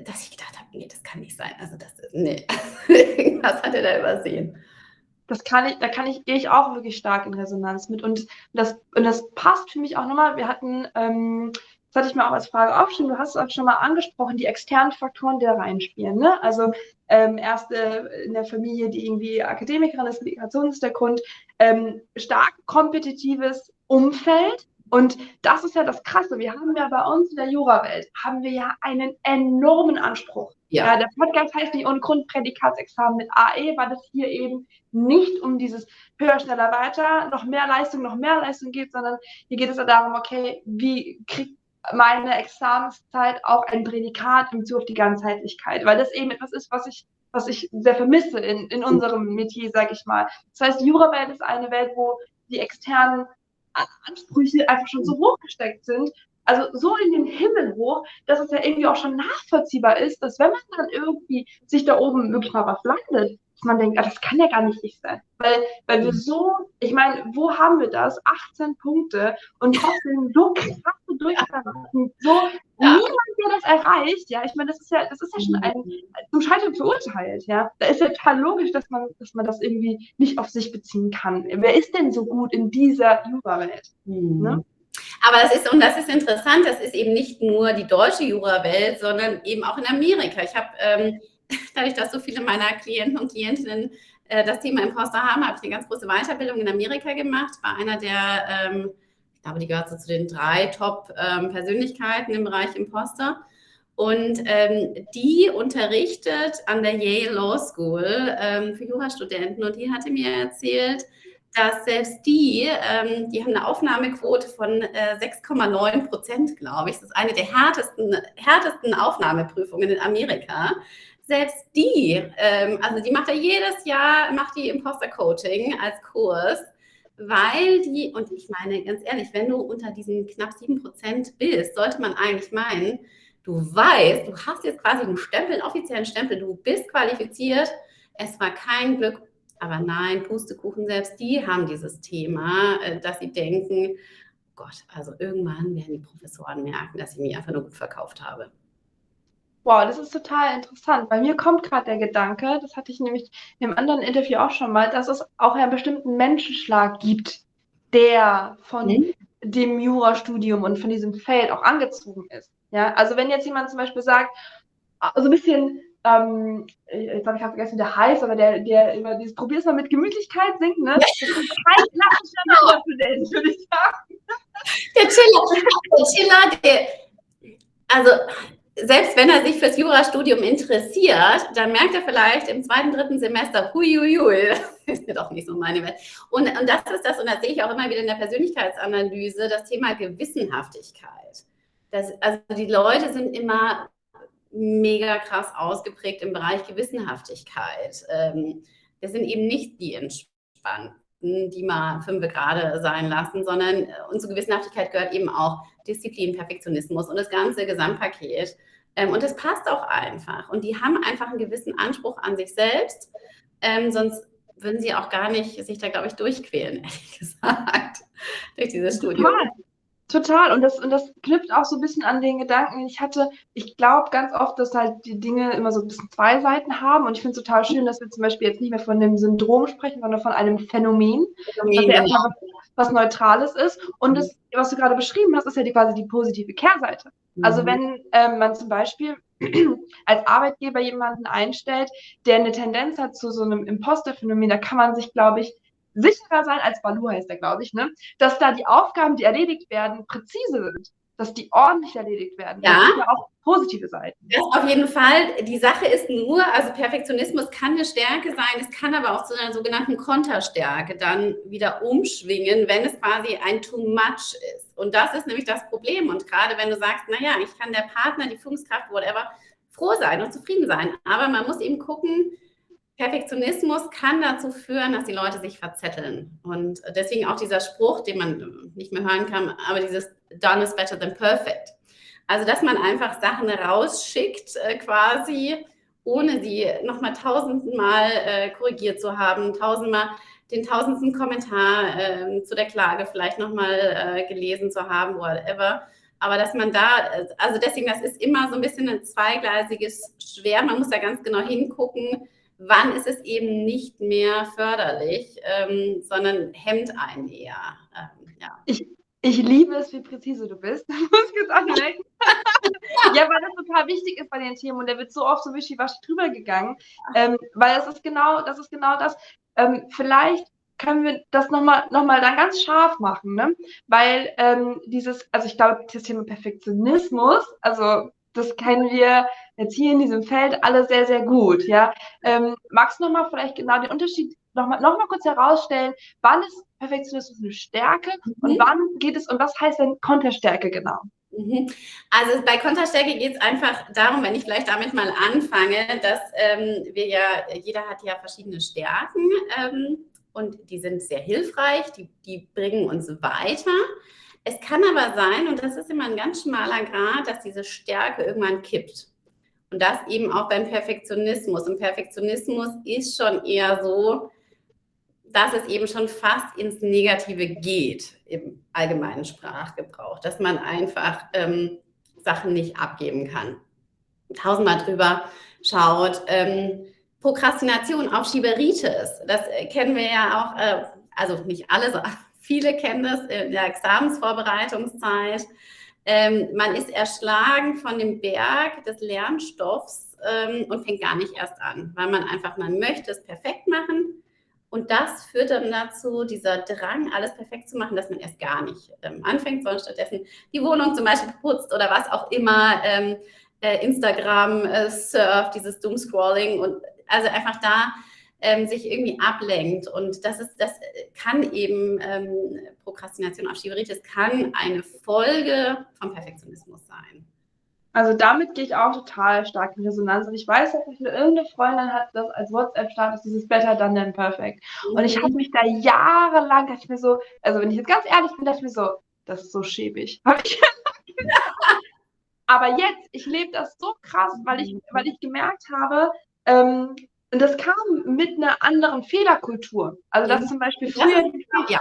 dass ich gedacht habe, nee, das kann nicht sein. Also das, nee, was hat er da übersehen? das kann ich, da kann ich, gehe ich auch wirklich stark in Resonanz mit. Und das, und das passt für mich auch nochmal. Wir hatten, ähm, das hatte ich mir auch als Frage aufgeschrieben, du hast es auch schon mal angesprochen, die externen Faktoren, die da reinspielen. Ne? Also ähm, erste in der Familie, die irgendwie Akademikerin ist, Migrationshintergrund, ähm, stark kompetitives Umfeld, und das ist ja das Krasse. Wir haben ja bei uns in der Jura-Welt haben wir ja einen enormen Anspruch. Ja. ja. der Podcast heißt nicht ohne Grund Prädikatsexamen mit AE, weil es hier eben nicht um dieses höher, schneller, weiter, noch mehr Leistung, noch mehr Leistung geht, sondern hier geht es ja darum, okay, wie kriegt meine Examenszeit auch ein Prädikat im Bezug auf die Ganzheitlichkeit, weil das eben etwas ist, was ich was ich sehr vermisse in, in unserem Metier, sage ich mal. Das heißt, die Jura-Welt ist eine Welt, wo die externen Ansprüche einfach schon so hoch gesteckt sind, also so in den Himmel hoch, dass es ja irgendwie auch schon nachvollziehbar ist, dass wenn man dann irgendwie sich da oben wirklich mal was landet, dass man denkt, ah, das kann ja gar nicht ich sein. Weil, weil wir so, ich meine, wo haben wir das? 18 Punkte und trotzdem so krasse Durchstarten, so ja. niemand, der das erreicht, ja, ich meine, das ist ja, das ist ja schon ein, zum Scheitern verurteilt, ja. Da ist ja total logisch, dass man, dass man das irgendwie nicht auf sich beziehen kann. Wer ist denn so gut in dieser Jura-Welt? Mhm. Ne? Aber es ist, und das ist interessant, das ist eben nicht nur die deutsche Jura-Welt, sondern eben auch in Amerika. Ich habe ähm, dadurch, dass so viele meiner Klienten und Klientinnen äh, das Thema Imposter haben, habe ich eine ganz große Weiterbildung in Amerika gemacht, war einer der, ähm, ich glaube, die gehört so zu den drei Top-Persönlichkeiten ähm, im Bereich Imposter. Und ähm, die unterrichtet an der Yale Law School ähm, für Jurastudenten. Und die hatte mir erzählt, dass selbst die, ähm, die haben eine Aufnahmequote von äh, 6,9 Prozent, glaube ich. Das ist eine der härtesten, härtesten Aufnahmeprüfungen in Amerika selbst die, ähm, also die macht ja jedes Jahr, macht die Imposter-Coaching als Kurs, weil die, und ich meine ganz ehrlich, wenn du unter diesen knapp 7% bist, sollte man eigentlich meinen, du weißt, du hast jetzt quasi einen Stempel, einen offiziellen Stempel, du bist qualifiziert, es war kein Glück, aber nein, Pustekuchen, selbst die haben dieses Thema, äh, dass sie denken, Gott, also irgendwann werden die Professoren merken, dass ich mich einfach nur gut verkauft habe. Wow, das ist total interessant. Bei mir kommt gerade der Gedanke, das hatte ich nämlich in einem anderen Interview auch schon mal, dass es auch einen bestimmten Menschenschlag gibt, der von mhm. dem Jurastudium und von diesem Feld auch angezogen ist. Ja, also wenn jetzt jemand zum Beispiel sagt, so also ein bisschen, ähm, jetzt habe ich gerade vergessen, der heißt, aber der, der über dieses Probier's mal mit Gemütlichkeit singt, ne? Das ist kein klassischer Jurastudent, würde ich sagen. Der Chiller, der Chiller, der, also selbst wenn er sich fürs Jurastudium interessiert, dann merkt er vielleicht im zweiten, dritten Semester, huiuiui, ist mir doch nicht so meine Welt. Und, und das ist das, und das sehe ich auch immer wieder in der Persönlichkeitsanalyse, das Thema Gewissenhaftigkeit. Das, also die Leute sind immer mega krass ausgeprägt im Bereich Gewissenhaftigkeit. Ähm, das sind eben nicht die entspannten, die mal fünf gerade sein lassen, sondern äh, unsere Gewissenhaftigkeit gehört eben auch Disziplin, Perfektionismus und das ganze Gesamtpaket. Ähm, und das passt auch einfach. Und die haben einfach einen gewissen Anspruch an sich selbst. Ähm, sonst würden sie auch gar nicht sich da, glaube ich, durchquälen, ehrlich gesagt, durch dieses Studium. Total. Total. Und das, und das knüpft auch so ein bisschen an den Gedanken, ich hatte, ich glaube ganz oft, dass halt die Dinge immer so ein bisschen zwei Seiten haben. Und ich finde es total schön, dass wir zum Beispiel jetzt nicht mehr von einem Syndrom sprechen, sondern von einem Phänomen, Phänomen was ja erstmal was, was Neutrales ist. Und das, was du gerade beschrieben hast, ist ja die, quasi die positive Kehrseite. Also mhm. Wenn ähm, man zum Beispiel als Arbeitgeber jemanden einstellt, der eine Tendenz hat zu so einem Imposter-Phänomen, da kann man sich, glaube ich, sicherer sein als Balu heißt er, glaube ich, ne? dass da die Aufgaben, die erledigt werden, präzise sind, dass die ordentlich erledigt werden. Ja. Das sind ja auch positive Seiten. Das auf jeden Fall. Die Sache ist nur, also Perfektionismus kann eine Stärke sein, es kann aber auch zu einer sogenannten Konterstärke dann wieder umschwingen, wenn es quasi ein too much ist. Und das ist nämlich das Problem. Und gerade wenn du sagst, naja, ich kann der Partner, die Führungskraft, whatever, froh sein und zufrieden sein. Aber man muss eben gucken, Perfektionismus kann dazu führen, dass die Leute sich verzetteln. Und deswegen auch dieser Spruch, den man nicht mehr hören kann, aber dieses Done is better than perfect. Also, dass man einfach Sachen rausschickt, äh, quasi, ohne sie nochmal tausendmal äh, korrigiert zu haben, tausendmal den tausendsten Kommentar äh, zu der Klage vielleicht nochmal äh, gelesen zu haben, whatever. Aber dass man da, also deswegen, das ist immer so ein bisschen ein zweigleisiges Schwer. Man muss da ganz genau hingucken, wann ist es eben nicht mehr förderlich, ähm, sondern hemmt einen eher. Ähm, ja. Ich, ich liebe es, wie präzise du bist. muss ich jetzt anmerken. ja, weil das total wichtig ist bei den Themen und der wird so oft so wischiwaschi drüber gegangen. Ähm, weil das ist genau, das ist genau das. Ähm, vielleicht können wir das nochmal noch mal dann ganz scharf machen, ne? Weil ähm, dieses, also ich glaube, das Thema Perfektionismus, also das kennen wir jetzt hier in diesem Feld alle sehr, sehr gut, ja. Ähm, magst du nochmal vielleicht genau den Unterschied nochmal noch mal kurz herausstellen, wann ist Perfektionismus eine Stärke mhm. und wann geht es, und was heißt denn Konterstärke genau? Mhm. Also bei Konterstärke geht es einfach darum, wenn ich vielleicht damit mal anfange, dass ähm, wir ja, jeder hat ja verschiedene Stärken ähm, und die sind sehr hilfreich, die, die bringen uns weiter. Es kann aber sein, und das ist immer ein ganz schmaler Grad, dass diese Stärke irgendwann kippt. Und das eben auch beim Perfektionismus. Und Perfektionismus ist schon eher so, dass es eben schon fast ins Negative geht im allgemeinen Sprachgebrauch, dass man einfach ähm, Sachen nicht abgeben kann. Tausendmal drüber schaut. Ähm, Prokrastination, auch Schieberitis, das äh, kennen wir ja auch, äh, also nicht alle, so, viele kennen das in der Examensvorbereitungszeit. Ähm, man ist erschlagen von dem Berg des Lernstoffs ähm, und fängt gar nicht erst an, weil man einfach, man möchte es perfekt machen und das führt dann dazu, dieser Drang, alles perfekt zu machen, dass man erst gar nicht ähm, anfängt, sondern stattdessen die Wohnung zum Beispiel putzt oder was auch immer, ähm, äh, Instagram äh, surft, dieses Doomscrolling und also einfach da ähm, sich irgendwie ablenkt. Und das ist, das kann eben ähm, Prokrastination, Schieberitis kann eine Folge vom Perfektionismus sein. Also damit gehe ich auch total stark in Resonanz. Und ich weiß, dass ich irgendeine Freundin hat, das als WhatsApp-Status dieses Better Done Than Perfect. Und ich habe mich da jahrelang, dachte ich mir so, also wenn ich jetzt ganz ehrlich bin, dachte ich mir so, das ist so schäbig. Aber jetzt, ich lebe das so krass, weil ich, weil ich gemerkt habe, ähm, und das kam mit einer anderen Fehlerkultur. Also das zum Beispiel früher, ja.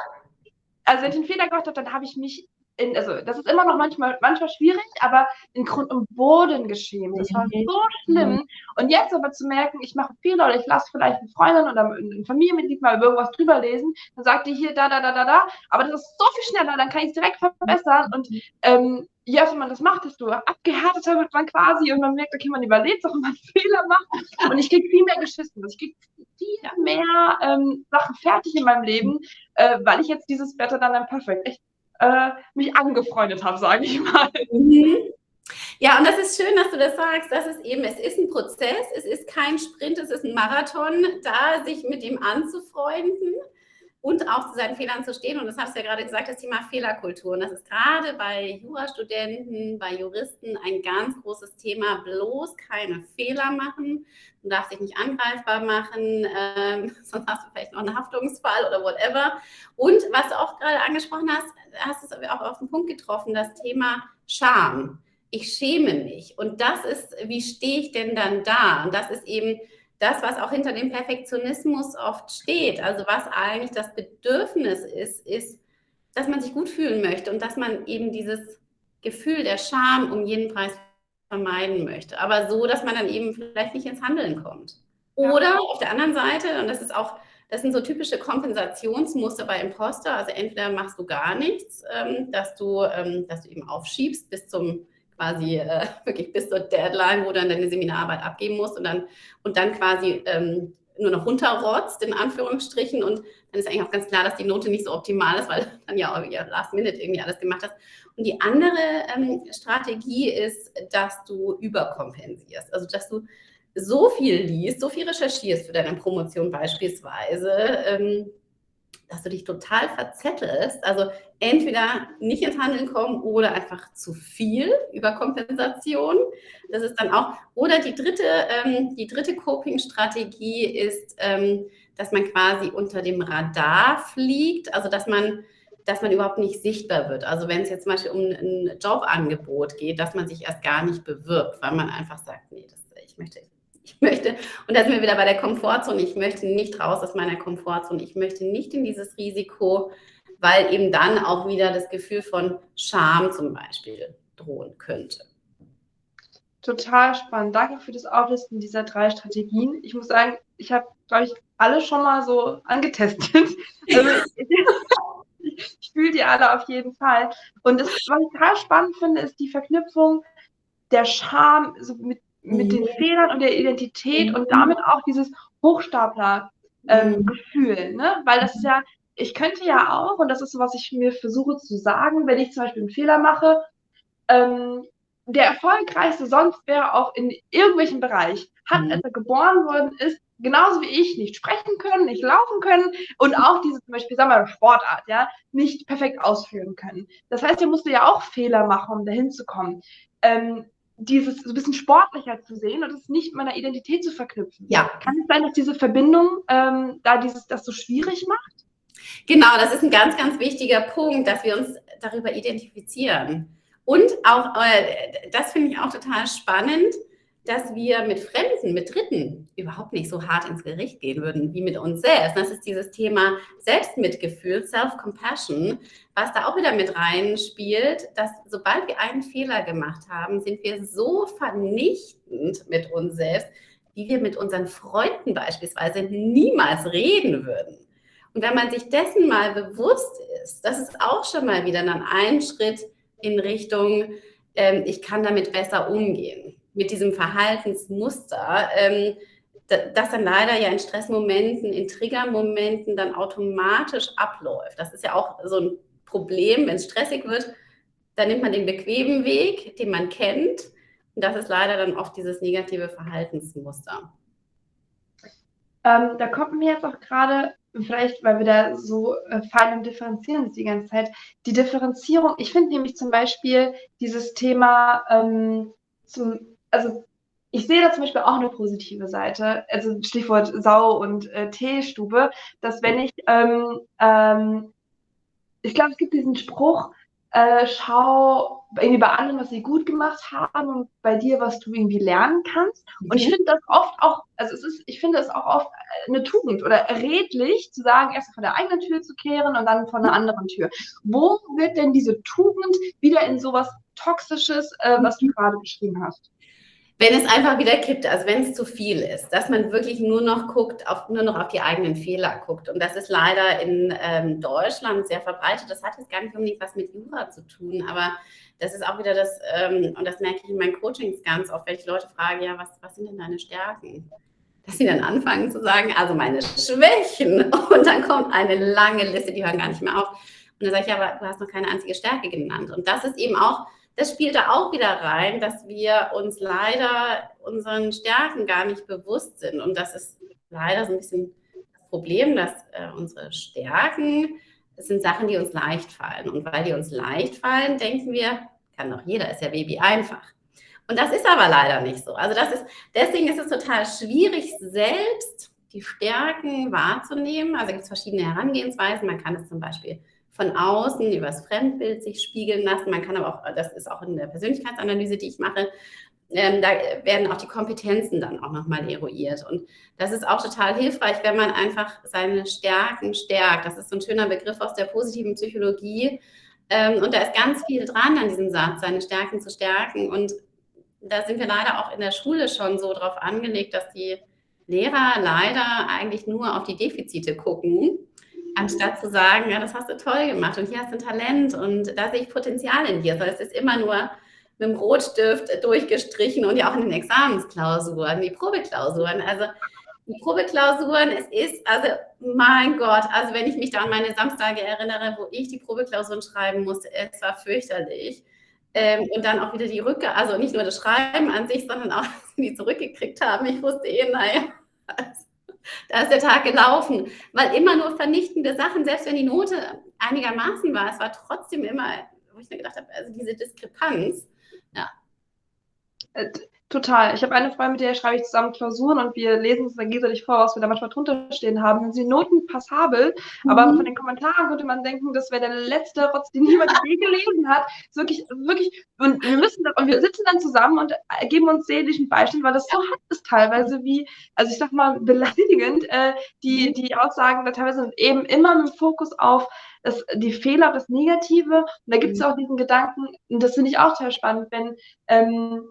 also wenn ich einen Fehler gemacht habe, dann habe ich mich in, also das ist immer noch manchmal, manchmal schwierig, aber in Grund und Boden geschämt. Das war mhm. so schlimm. Und jetzt aber zu merken, ich mache Fehler oder ich lasse vielleicht eine Freundin oder ein Familienmitglied mal über irgendwas drüber lesen, dann sagt die hier da, da, da, da, da, aber das ist so viel schneller, dann kann ich es direkt verbessern und ähm, je öfter man das macht, desto abgehärteter wird man quasi und man merkt, okay, man überlebt auch, wenn man Fehler macht und ich kriege viel mehr geschissen. Ich kriege viel mehr ähm, Sachen fertig in meinem Leben, äh, weil ich jetzt dieses Better Than Perfect echt äh, mich angefreundet habe, sage ich mal. Mhm. Ja, und das ist schön, dass du das sagst. Das ist eben, es ist ein Prozess, es ist kein Sprint, es ist ein Marathon, da sich mit ihm anzufreunden und auch zu seinen Fehlern zu stehen. Und das hast du ja gerade gesagt, das Thema Fehlerkultur. Und das ist gerade bei Jurastudenten, bei Juristen ein ganz großes Thema. Bloß keine Fehler machen. Du darfst dich nicht angreifbar machen, ähm, sonst hast du vielleicht noch einen Haftungsfall oder whatever. Und was du auch gerade angesprochen hast, hast du es auch auf den Punkt getroffen, das Thema Scham. Ich schäme mich. Und das ist, wie stehe ich denn dann da? Und das ist eben das, was auch hinter dem Perfektionismus oft steht, also was eigentlich das Bedürfnis ist, ist, dass man sich gut fühlen möchte und dass man eben dieses Gefühl der Scham um jeden Preis vermeiden möchte. Aber so, dass man dann eben vielleicht nicht ins Handeln kommt. Oder ja. auf der anderen Seite, und das ist auch, das sind so typische Kompensationsmuster bei Imposter, also entweder machst du gar nichts, ähm, dass, du, ähm, dass du eben aufschiebst bis zum quasi äh, wirklich bis zur Deadline, wo du dann deine Seminararbeit abgeben musst und dann, und dann quasi ähm, nur noch runterrotzt, in Anführungsstrichen. Und dann ist eigentlich auch ganz klar, dass die Note nicht so optimal ist, weil du dann ja auch ja, last minute irgendwie alles gemacht hast. Und die andere ähm, Strategie ist, dass du überkompensierst. Also, dass du so viel liest, so viel recherchierst für deine Promotion beispielsweise, ähm, dass du dich total verzettelst. Also entweder nicht ins Handeln kommen oder einfach zu viel Überkompensation. Das ist dann auch. Oder die dritte, ähm, die dritte Coping-Strategie ist, ähm, dass man quasi unter dem Radar fliegt, also dass man dass man überhaupt nicht sichtbar wird. Also wenn es jetzt zum Beispiel um ein Jobangebot geht, dass man sich erst gar nicht bewirbt, weil man einfach sagt, nee, das, ich möchte ich möchte, und da sind wir wieder bei der Komfortzone, ich möchte nicht raus aus meiner Komfortzone, ich möchte nicht in dieses Risiko, weil eben dann auch wieder das Gefühl von Scham zum Beispiel drohen könnte. Total spannend. Danke für das Auflisten dieser drei Strategien. Ich muss sagen, ich habe, glaube ich, alle schon mal so angetestet. Also ich, fühle die alle auf jeden Fall. Und das, was ich total spannend finde, ist die Verknüpfung der Scham so mit, mit den mhm. Fehlern und der Identität und damit auch dieses Hochstapler-Gefühl. Ähm, ne? Weil das ist ja, ich könnte ja auch, und das ist so, was ich mir versuche zu sagen, wenn ich zum Beispiel einen Fehler mache, ähm, der erfolgreichste sonst wäre auch in irgendwelchem Bereich, hat, mhm. als er geboren worden ist, genauso wie ich, nicht sprechen können, nicht laufen können und auch diese zum Beispiel, sagen wir mal, Sportart, ja, nicht perfekt ausführen können. Das heißt, er musste ja auch Fehler machen, um dahin zu kommen. Ähm, dieses so ein bisschen sportlicher zu sehen und es nicht mit meiner Identität zu verknüpfen. Ja. Kann es sein, dass diese Verbindung ähm, da dieses das so schwierig macht? Genau, das ist ein ganz, ganz wichtiger Punkt, dass wir uns darüber identifizieren. Und auch, äh, das finde ich auch total spannend, dass wir mit Fremden, mit Dritten überhaupt nicht so hart ins Gericht gehen würden wie mit uns selbst. Das ist dieses Thema Selbstmitgefühl, Self-Compassion, was da auch wieder mit reinspielt, dass sobald wir einen Fehler gemacht haben, sind wir so vernichtend mit uns selbst, wie wir mit unseren Freunden beispielsweise niemals reden würden. Und wenn man sich dessen mal bewusst ist, das ist auch schon mal wieder dann ein Schritt in Richtung, ähm, ich kann damit besser umgehen, mit diesem Verhaltensmuster, ähm, das dann leider ja in Stressmomenten, in Triggermomenten dann automatisch abläuft. Das ist ja auch so ein Problem, wenn es stressig wird, dann nimmt man den bequemen Weg, den man kennt. Und das ist leider dann oft dieses negative Verhaltensmuster. Ähm, da kommt mir jetzt auch gerade vielleicht, weil wir da so äh, fein und differenzieren die ganze Zeit, die Differenzierung, ich finde nämlich zum Beispiel dieses Thema ähm, zum, also ich sehe da zum Beispiel auch eine positive Seite, also Stichwort Sau- und äh, Teestube, dass wenn ich, ähm, ähm, ich glaube, es gibt diesen Spruch, äh, schau irgendwie bei anderen, was sie gut gemacht haben und bei dir, was du irgendwie lernen kannst. Mhm. Und ich mhm. finde das oft auch, also es ist, ich finde es auch oft eine Tugend oder redlich zu sagen, erst von der eigenen Tür zu kehren und dann von einer anderen Tür. Wo wird denn diese Tugend wieder in sowas Toxisches, äh, was du gerade beschrieben hast? Wenn es einfach wieder kippt, also wenn es zu viel ist, dass man wirklich nur noch guckt, auf, nur noch auf die eigenen Fehler guckt. Und das ist leider in ähm, Deutschland sehr verbreitet. Das hat jetzt gar nicht unbedingt was mit Jura zu tun, aber das ist auch wieder das, ähm, und das merke ich in meinen Coachings ganz oft, wenn ich Leute frage, ja, was, was sind denn deine Stärken? Dass sie dann anfangen zu sagen, also meine Schwächen. Und dann kommt eine lange Liste, die hören gar nicht mehr auf. Und dann sage ich, ja, aber du hast noch keine einzige Stärke genannt. Und das ist eben auch das spielt da auch wieder rein, dass wir uns leider unseren Stärken gar nicht bewusst sind. Und das ist leider so ein bisschen das Problem, dass äh, unsere Stärken, das sind Sachen, die uns leicht fallen. Und weil die uns leicht fallen, denken wir, kann doch jeder, ist ja Baby einfach. Und das ist aber leider nicht so. Also das ist, deswegen ist es total schwierig, selbst die Stärken wahrzunehmen. Also gibt es verschiedene Herangehensweisen. Man kann es zum Beispiel von außen über das Fremdbild sich spiegeln lassen. Man kann aber auch, das ist auch in der Persönlichkeitsanalyse, die ich mache, ähm, da werden auch die Kompetenzen dann auch nochmal eruiert. Und das ist auch total hilfreich, wenn man einfach seine Stärken stärkt. Das ist so ein schöner Begriff aus der positiven Psychologie. Ähm, und da ist ganz viel dran an diesem Satz, seine Stärken zu stärken. Und da sind wir leider auch in der Schule schon so drauf angelegt, dass die Lehrer leider eigentlich nur auf die Defizite gucken anstatt zu sagen, ja, das hast du toll gemacht und hier hast du ein Talent und da sehe ich Potenzial in dir. Also es ist immer nur mit dem Rotstift durchgestrichen und ja auch in den Examensklausuren, die Probeklausuren. Also die Probeklausuren, es ist, also mein Gott, also wenn ich mich da an meine Samstage erinnere, wo ich die Probeklausuren schreiben musste, es war fürchterlich. Ähm, und dann auch wieder die Rücke, also nicht nur das Schreiben an sich, sondern auch, dass sie die zurückgekriegt haben. Ich wusste eh, naja, also da ist der Tag gelaufen, weil immer nur vernichtende Sachen, selbst wenn die Note einigermaßen war, es war trotzdem immer, wo ich mir gedacht habe, also diese Diskrepanz, ja. Total. Ich habe eine Freundin, mit der schreibe ich zusammen Klausuren und wir lesen es dann gegenseitig vor, was wir da manchmal drunter stehen haben. Dann sind die Noten passabel, mhm. aber von den Kommentaren würde man denken, das wäre der letzte Rotz, den niemand je gelesen hat. Ist wirklich, wirklich, und wir müssen, und wir sitzen dann zusammen und geben uns seelischen Beistand, weil das so hart ist teilweise wie, also ich sag mal, beleidigend, äh, die, mhm. die Aussagen da teilweise sind eben immer mit dem Fokus auf das, die Fehler, das Negative. Und da gibt es mhm. auch diesen Gedanken, und das finde ich auch total spannend, wenn, ähm,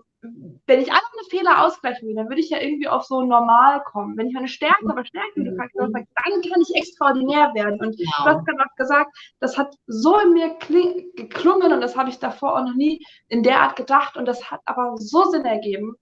wenn ich alle meine Fehler ausgleichen will, dann würde ich ja irgendwie auf so normal kommen. Wenn ich meine Stärke aber Stärke mhm. dann kann ich extraordinär werden. Und genau. du hast gerade auch gesagt, das hat so in mir geklungen und das habe ich davor auch noch nie in der Art gedacht und das hat aber so Sinn ergeben.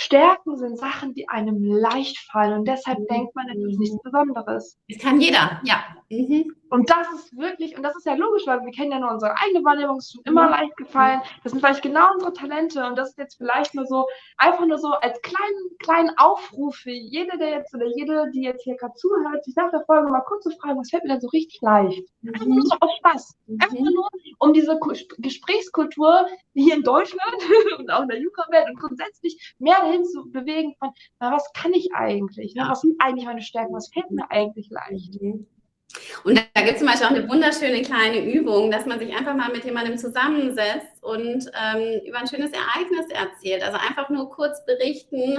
Stärken sind Sachen, die einem leicht fallen und deshalb mhm. denkt man, es ist nichts Besonderes. Das kann jeder, ja. Mhm. Und das ist wirklich, und das ist ja logisch, weil wir kennen ja nur unsere eigene Wahrnehmung, es ist schon immer mhm. leicht gefallen. Das sind vielleicht genau unsere Talente und das ist jetzt vielleicht nur so, einfach nur so als kleinen, kleinen Aufruf für jede, der jetzt oder jede, die jetzt hier gerade zuhört, sich nach der Folge mal kurz zu fragen, was fällt mir denn so richtig leicht? Einfach nur so aus Spaß. Einfach nur, um diese Gesprächskultur hier in Deutschland und auch in der Yucca-Welt und grundsätzlich mehr dahin zu bewegen von, na, was kann ich eigentlich? Ne? Was sind eigentlich meine Stärken? Was fällt mir eigentlich leicht? Mhm. Und da gibt es zum Beispiel auch eine wunderschöne kleine Übung, dass man sich einfach mal mit jemandem zusammensetzt und ähm, über ein schönes Ereignis erzählt. Also einfach nur kurz berichten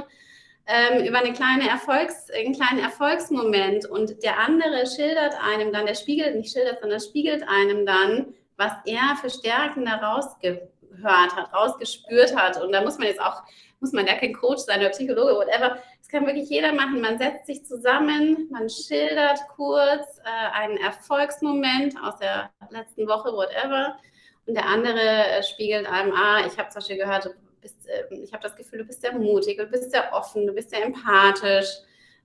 ähm, über eine kleine Erfolgs-, einen kleinen Erfolgsmoment und der andere schildert einem dann, der spiegelt, nicht schildert, sondern spiegelt einem dann, was er für Stärken da rausgehört hat, rausgespürt hat. Und da muss man jetzt auch, muss man ja kein Coach sein oder Psychologe, whatever, kann wirklich jeder machen. Man setzt sich zusammen, man schildert kurz äh, einen Erfolgsmoment aus der letzten Woche, whatever. Und der andere äh, spiegelt einem, ah, ich habe zum Beispiel gehört, bist, äh, ich habe das Gefühl, du bist sehr mutig, du bist sehr offen, du bist sehr empathisch.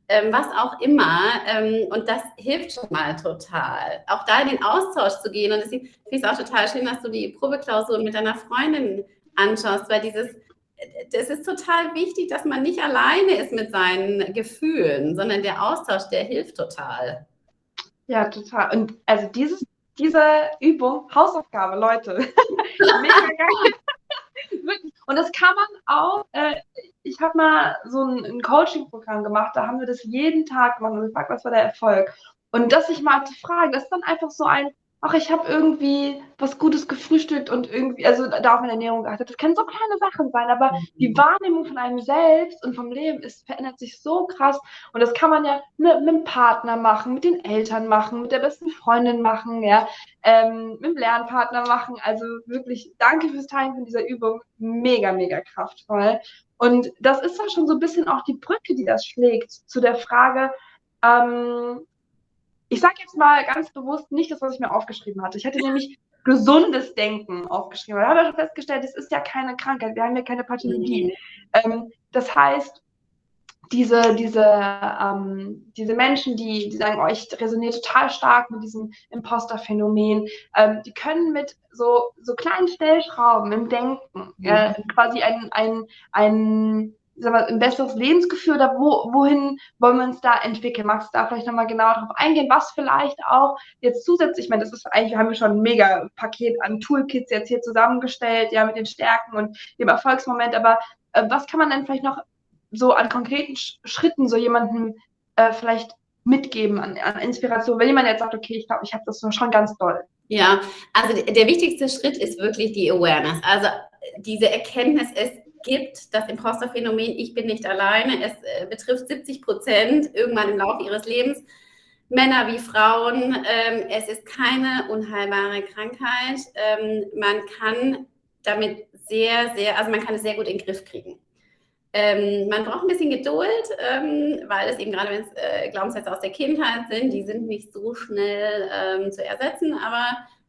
Ähm, was auch immer. Ähm, und das hilft schon mal total. Auch da in den Austausch zu gehen. Und deswegen finde ich es auch total schön, dass du die Probeklausur mit deiner Freundin anschaust, weil dieses das ist total wichtig, dass man nicht alleine ist mit seinen Gefühlen, sondern der Austausch, der hilft total. Ja, total. Und also dieses, diese Übung, Hausaufgabe, Leute. Mega geil. Und das kann man auch, äh, ich habe mal so ein, ein Coaching-Programm gemacht, da haben wir das jeden Tag gemacht und gefragt, was war der Erfolg. Und das sich mal zu fragen, das ist dann einfach so ein, ach, ich habe irgendwie was Gutes gefrühstückt und irgendwie, also da auf meine Ernährung geachtet. Das können so kleine Sachen sein, aber mhm. die Wahrnehmung von einem selbst und vom Leben ist, verändert sich so krass. Und das kann man ja mit, mit dem Partner machen, mit den Eltern machen, mit der besten Freundin machen, ja, ähm, mit dem Lernpartner machen. Also wirklich danke fürs Teilen von dieser Übung. Mega, mega kraftvoll. Und das ist dann schon so ein bisschen auch die Brücke, die das schlägt zu der Frage, ähm, ich sage jetzt mal ganz bewusst nicht das, was ich mir aufgeschrieben hatte. Ich hatte nämlich gesundes Denken aufgeschrieben. Wir haben ja schon festgestellt, es ist ja keine Krankheit, wir haben ja keine Pathologie. Mhm. Ähm, das heißt, diese, diese, ähm, diese Menschen, die, die sagen, oh, ich resoniere total stark mit diesem Imposter-Phänomen, ähm, die können mit so, so kleinen Stellschrauben im Denken mhm. äh, quasi ein, ein, ein mal, ein besseres Lebensgefühl oder wo, wohin wollen wir uns da entwickeln? Magst du da vielleicht nochmal genauer drauf eingehen, was vielleicht auch jetzt zusätzlich, ich meine, das ist eigentlich, haben wir schon ein mega Paket an Toolkits jetzt hier zusammengestellt, ja, mit den Stärken und dem Erfolgsmoment, aber äh, was kann man denn vielleicht noch so an konkreten Sch Schritten so jemandem äh, vielleicht mitgeben an, an, Inspiration, wenn jemand jetzt sagt, okay, ich glaube, ich habe das schon ganz doll. Ja, also der wichtigste Schritt ist wirklich die Awareness. Also diese Erkenntnis ist, gibt, das Imposter-Phänomen, ich bin nicht alleine. Es äh, betrifft 70 Prozent irgendwann im Laufe ihres Lebens. Männer wie Frauen. Ähm, es ist keine unheilbare Krankheit. Ähm, man kann damit sehr, sehr, also man kann es sehr gut in den Griff kriegen. Ähm, man braucht ein bisschen Geduld, ähm, weil es eben gerade, wenn es äh, Glaubenssätze aus der Kindheit sind, die sind nicht so schnell ähm, zu ersetzen, aber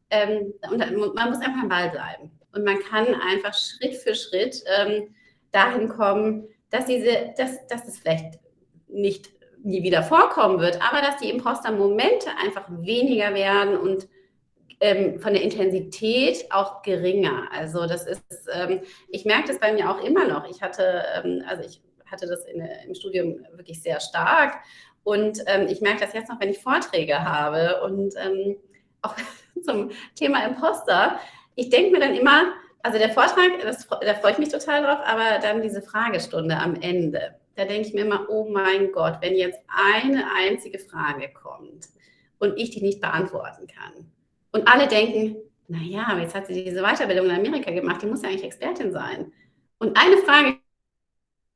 ähm, man muss einfach am Ball bleiben. Und man kann einfach Schritt für Schritt ähm, dahin kommen, dass, diese, dass, dass es vielleicht nicht nie wieder vorkommen wird, aber dass die Imposter-Momente einfach weniger werden und ähm, von der Intensität auch geringer. Also das ist, ähm, ich merke das bei mir auch immer noch. Ich hatte, ähm, also ich hatte das in, im Studium wirklich sehr stark und ähm, ich merke das jetzt noch, wenn ich Vorträge habe und ähm, auch zum Thema Imposter ich denke mir dann immer, also der Vortrag, das, da freue ich mich total drauf, aber dann diese Fragestunde am Ende, da denke ich mir immer, oh mein Gott, wenn jetzt eine einzige Frage kommt und ich die nicht beantworten kann und alle denken, naja, jetzt hat sie diese Weiterbildung in Amerika gemacht, die muss ja eigentlich Expertin sein. Und eine Frage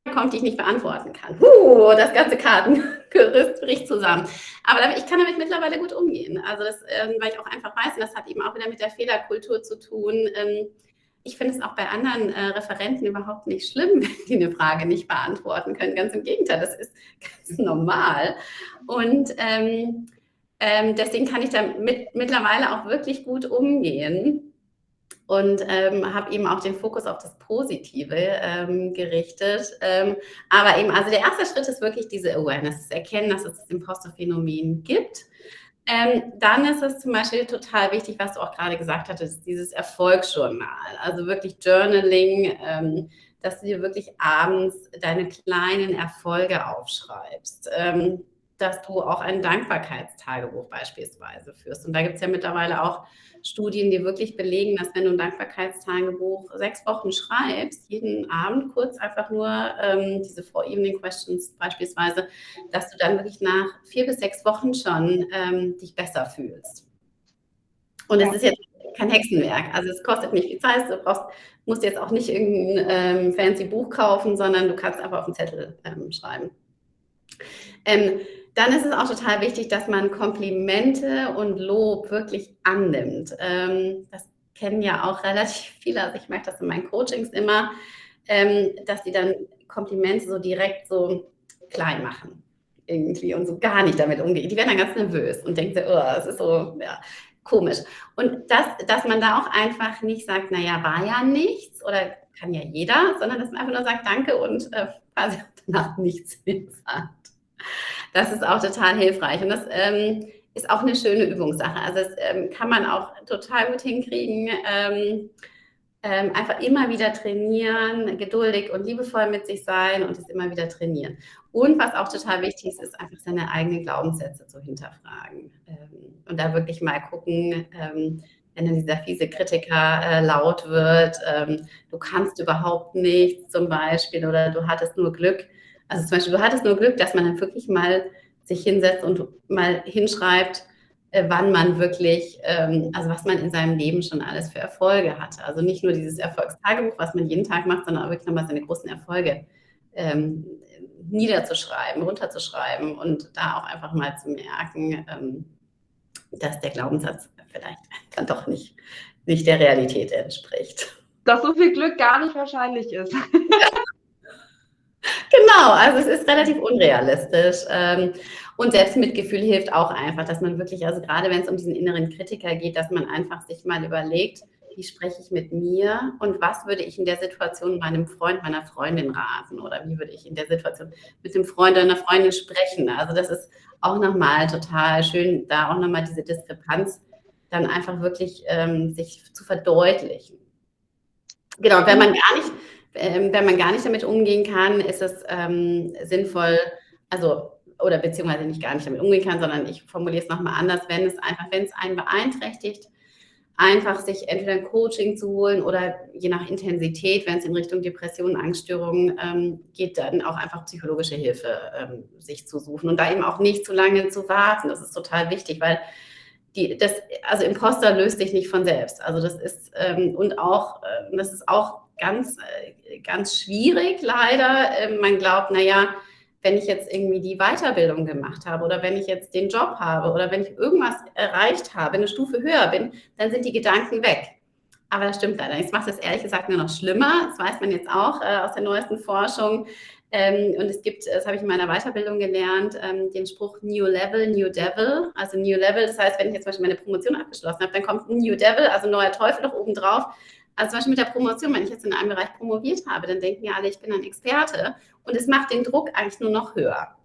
kommt, die ich nicht beantworten kann. Uh, das ganze Kartengerüst bricht zusammen. Aber ich kann damit mittlerweile gut umgehen. Also das, ähm, weil ich auch einfach weiß, und das hat eben auch wieder mit der Fehlerkultur zu tun, ähm, ich finde es auch bei anderen äh, Referenten überhaupt nicht schlimm, wenn die eine Frage nicht beantworten können. Ganz im Gegenteil, das ist ganz normal. Und ähm, ähm, deswegen kann ich damit mittlerweile auch wirklich gut umgehen und ähm, habe eben auch den Fokus auf das Positive ähm, gerichtet. Ähm, aber eben, also der erste Schritt ist wirklich diese Awareness, das Erkennen, dass es das Imposter-Phänomen gibt. Ähm, dann ist es zum Beispiel total wichtig, was du auch gerade gesagt hattest, dieses Erfolgsjournal, also wirklich Journaling, ähm, dass du dir wirklich abends deine kleinen Erfolge aufschreibst. Ähm, dass du auch ein Dankbarkeitstagebuch beispielsweise führst. Und da gibt es ja mittlerweile auch Studien, die wirklich belegen, dass wenn du ein Dankbarkeitstagebuch sechs Wochen schreibst, jeden Abend kurz einfach nur ähm, diese Four-Evening-Questions beispielsweise, dass du dann wirklich nach vier bis sechs Wochen schon ähm, dich besser fühlst. Und es ist jetzt kein Hexenwerk. Also es kostet nicht viel Zeit. Du brauchst, musst jetzt auch nicht irgendein ähm, fancy Buch kaufen, sondern du kannst einfach auf den Zettel ähm, schreiben. Ähm, dann ist es auch total wichtig, dass man Komplimente und Lob wirklich annimmt. Ähm, das kennen ja auch relativ viele. Also ich merke das in meinen Coachings immer, ähm, dass die dann Komplimente so direkt so klein machen irgendwie und so gar nicht damit umgehen. Die werden dann ganz nervös und denken so, oh, es ist so ja, komisch. Und das, dass man da auch einfach nicht sagt, naja, war ja nichts oder kann ja jeder, sondern dass man einfach nur sagt Danke und äh, quasi danach nichts mehr sagt. Das ist auch total hilfreich. Und das ähm, ist auch eine schöne Übungssache. Also das ähm, kann man auch total gut hinkriegen. Ähm, ähm, einfach immer wieder trainieren, geduldig und liebevoll mit sich sein und es immer wieder trainieren. Und was auch total wichtig ist, ist einfach seine eigenen Glaubenssätze zu hinterfragen. Ähm, und da wirklich mal gucken, ähm, wenn dann dieser fiese Kritiker äh, laut wird, ähm, du kannst überhaupt nichts zum Beispiel oder du hattest nur Glück, also zum Beispiel, du hattest nur Glück, dass man dann wirklich mal sich hinsetzt und mal hinschreibt, äh, wann man wirklich, ähm, also was man in seinem Leben schon alles für Erfolge hatte. Also nicht nur dieses Erfolgstagebuch, was man jeden Tag macht, sondern auch wirklich nochmal seine großen Erfolge ähm, niederzuschreiben, runterzuschreiben und da auch einfach mal zu merken, ähm, dass der Glaubenssatz vielleicht dann doch nicht, nicht der Realität entspricht. Dass so viel Glück gar nicht wahrscheinlich ist. Genau, also es ist relativ unrealistisch. Ähm, und Selbstmitgefühl hilft auch einfach, dass man wirklich, also gerade wenn es um diesen inneren Kritiker geht, dass man einfach sich mal überlegt, wie spreche ich mit mir und was würde ich in der Situation meinem Freund, meiner Freundin raten oder wie würde ich in der Situation mit dem Freund oder einer Freundin sprechen. Also das ist auch nochmal total schön, da auch nochmal diese Diskrepanz dann einfach wirklich ähm, sich zu verdeutlichen. Genau, wenn man gar nicht ähm, wenn man gar nicht damit umgehen kann, ist es ähm, sinnvoll, also oder beziehungsweise nicht gar nicht damit umgehen kann, sondern ich formuliere es nochmal anders, wenn es einfach, wenn es einen beeinträchtigt, einfach sich entweder ein Coaching zu holen oder je nach Intensität, wenn es in Richtung Depressionen, Angststörungen ähm, geht, dann auch einfach psychologische Hilfe ähm, sich zu suchen und da eben auch nicht zu lange zu warten. Das ist total wichtig, weil die, das, also Imposter löst sich nicht von selbst. Also das ist ähm, und auch, äh, das ist auch ganz, äh, ganz schwierig leider. Ähm, man glaubt, naja, wenn ich jetzt irgendwie die Weiterbildung gemacht habe oder wenn ich jetzt den Job habe oder wenn ich irgendwas erreicht habe, eine Stufe höher bin, dann sind die Gedanken weg. Aber das stimmt leider. Ich mache das ehrlich gesagt nur noch schlimmer. Das weiß man jetzt auch äh, aus der neuesten Forschung. Ähm, und es gibt, das habe ich in meiner Weiterbildung gelernt, ähm, den Spruch New Level, New Devil. Also New Level, das heißt, wenn ich jetzt zum Beispiel meine Promotion abgeschlossen habe, dann kommt New Devil, also neuer Teufel noch oben drauf. Also zum Beispiel mit der Promotion, wenn ich jetzt in einem Bereich promoviert habe, dann denken ja alle, ich bin ein Experte und es macht den Druck eigentlich nur noch höher.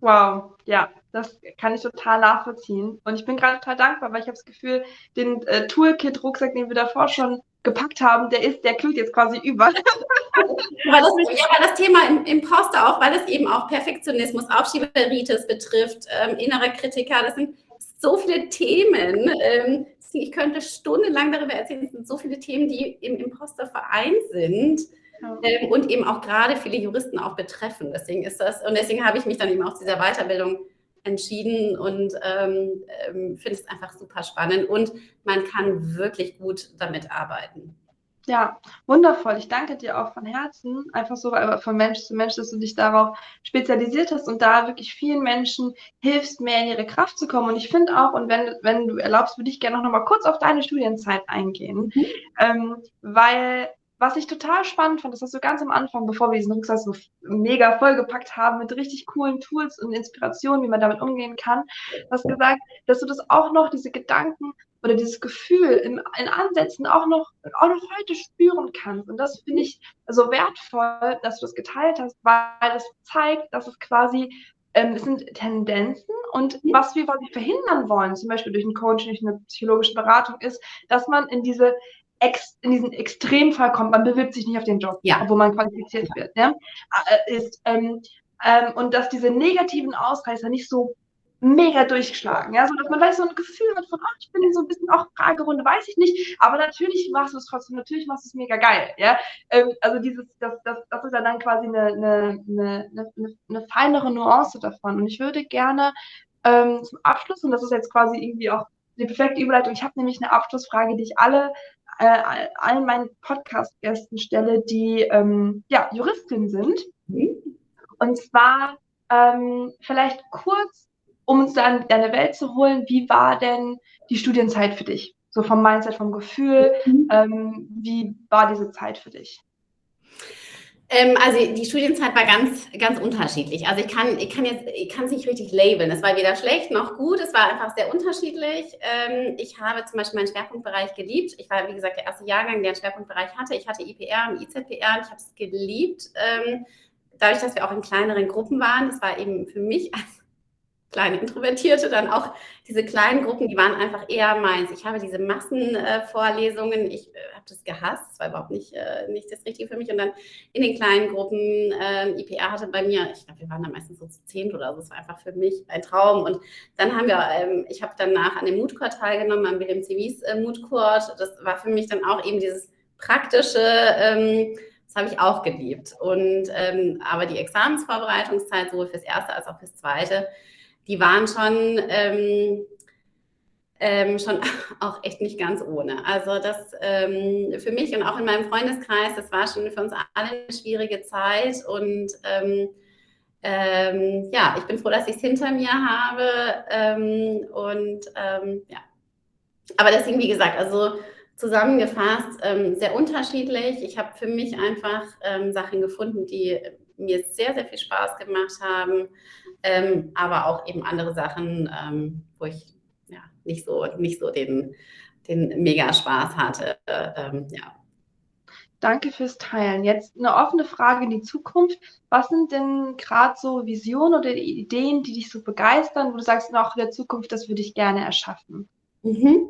Wow, ja, das kann ich total nachvollziehen. Und ich bin gerade total dankbar, weil ich habe das Gefühl, den äh, Toolkit-Rucksack, den wir davor schon gepackt haben, der ist, der kühlt jetzt quasi über. weil, das, ja, weil das Thema im, Imposter auch, weil es eben auch Perfektionismus, Aufschieberitis betrifft, ähm, innerer Kritiker, das sind so viele Themen, ähm, ich könnte stundenlang darüber erzählen. Es sind so viele Themen, die im Imposterverein sind. Ja. Ähm, und eben auch gerade viele Juristen auch betreffen. Deswegen ist das, und deswegen habe ich mich dann eben auch zu dieser Weiterbildung entschieden und ähm, ähm, finde es einfach super spannend und man kann wirklich gut damit arbeiten. Ja, wundervoll. Ich danke dir auch von Herzen, einfach so von Mensch zu Mensch, dass du dich darauf spezialisiert hast und da wirklich vielen Menschen hilfst, mehr in ihre Kraft zu kommen. Und ich finde auch, und wenn, wenn du erlaubst, würde ich gerne noch mal kurz auf deine Studienzeit eingehen, mhm. ähm, weil was ich total spannend fand, das hast du ganz am Anfang, bevor wir diesen Rucksack so mega vollgepackt haben mit richtig coolen Tools und Inspirationen, wie man damit umgehen kann, hast gesagt, dass du das auch noch, diese Gedanken oder dieses Gefühl in, in Ansätzen auch noch, auch noch heute spüren kannst. Und das finde ich so wertvoll, dass du das geteilt hast, weil das zeigt, dass es quasi ähm, es sind Tendenzen und was wir quasi verhindern wollen, zum Beispiel durch einen Coach, durch eine psychologische Beratung, ist, dass man in diese Ex, in diesen Extremfall kommt, man bewirbt sich nicht auf den Job, ja. obwohl man qualifiziert wird. Äh, ist, ähm, ähm, und dass diese negativen Ausreißer nicht so mega durchgeschlagen. Ja, so dass man vielleicht so ein Gefühl hat von, ach, ich bin so ein bisschen auch Fragerunde, weiß ich nicht, aber natürlich machst du es trotzdem, natürlich machst du es mega geil. Ja, ähm, also dieses, das, das, das ist ja dann quasi eine, eine, eine, eine, eine feinere Nuance davon. Und ich würde gerne ähm, zum Abschluss, und das ist jetzt quasi irgendwie auch die perfekte Überleitung, ich habe nämlich eine Abschlussfrage, die ich alle äh, allen meinen Podcast-Gästen stelle, die ähm, ja, Juristin sind. Mhm. Und zwar ähm, vielleicht kurz um uns dann in deine Welt zu holen, wie war denn die Studienzeit für dich? So vom Mindset, vom Gefühl, mhm. ähm, wie war diese Zeit für dich? Ähm, also die Studienzeit war ganz, ganz unterschiedlich. Also ich kann, ich kann jetzt, ich kann es nicht richtig labeln. Es war weder schlecht noch gut. Es war einfach sehr unterschiedlich. Ähm, ich habe zum Beispiel meinen Schwerpunktbereich geliebt. Ich war, wie gesagt, der erste Jahrgang, der einen Schwerpunktbereich hatte. Ich hatte IPR und IZPR und ich habe es geliebt. Ähm, dadurch, dass wir auch in kleineren Gruppen waren, das war eben für mich als kleine Introvertierte, dann auch diese kleinen Gruppen, die waren einfach eher meins. Ich habe diese Massenvorlesungen, äh, ich äh, habe das gehasst, das war überhaupt nicht, äh, nicht das Richtige für mich. Und dann in den kleinen Gruppen, ähm, IPR hatte bei mir, ich glaube, wir waren da meistens so zu zehn oder so, das war einfach für mich ein Traum. Und dann haben wir, ähm, ich habe danach an dem Mood Court teilgenommen, am William Civis äh, Mood Court. Das war für mich dann auch eben dieses praktische, ähm, das habe ich auch geliebt. Und ähm, aber die Examensvorbereitungszeit, sowohl fürs erste als auch fürs zweite, die waren schon, ähm, ähm, schon auch echt nicht ganz ohne. Also das ähm, für mich und auch in meinem Freundeskreis, das war schon für uns alle eine schwierige Zeit und ähm, ähm, ja, ich bin froh, dass ich es hinter mir habe ähm, und ja. Aber deswegen, wie gesagt, also zusammengefasst, sehr unterschiedlich. Ich habe für mich einfach Sachen gefunden, die mir sehr, sehr viel Spaß gemacht haben ähm, aber auch eben andere Sachen, ähm, wo ich ja, nicht so, nicht so den, den mega Spaß hatte. Ähm, ja. Danke fürs Teilen. Jetzt eine offene Frage in die Zukunft. Was sind denn gerade so Visionen oder Ideen, die dich so begeistern, wo du sagst, noch in der Zukunft, das würde ich gerne erschaffen? Mhm.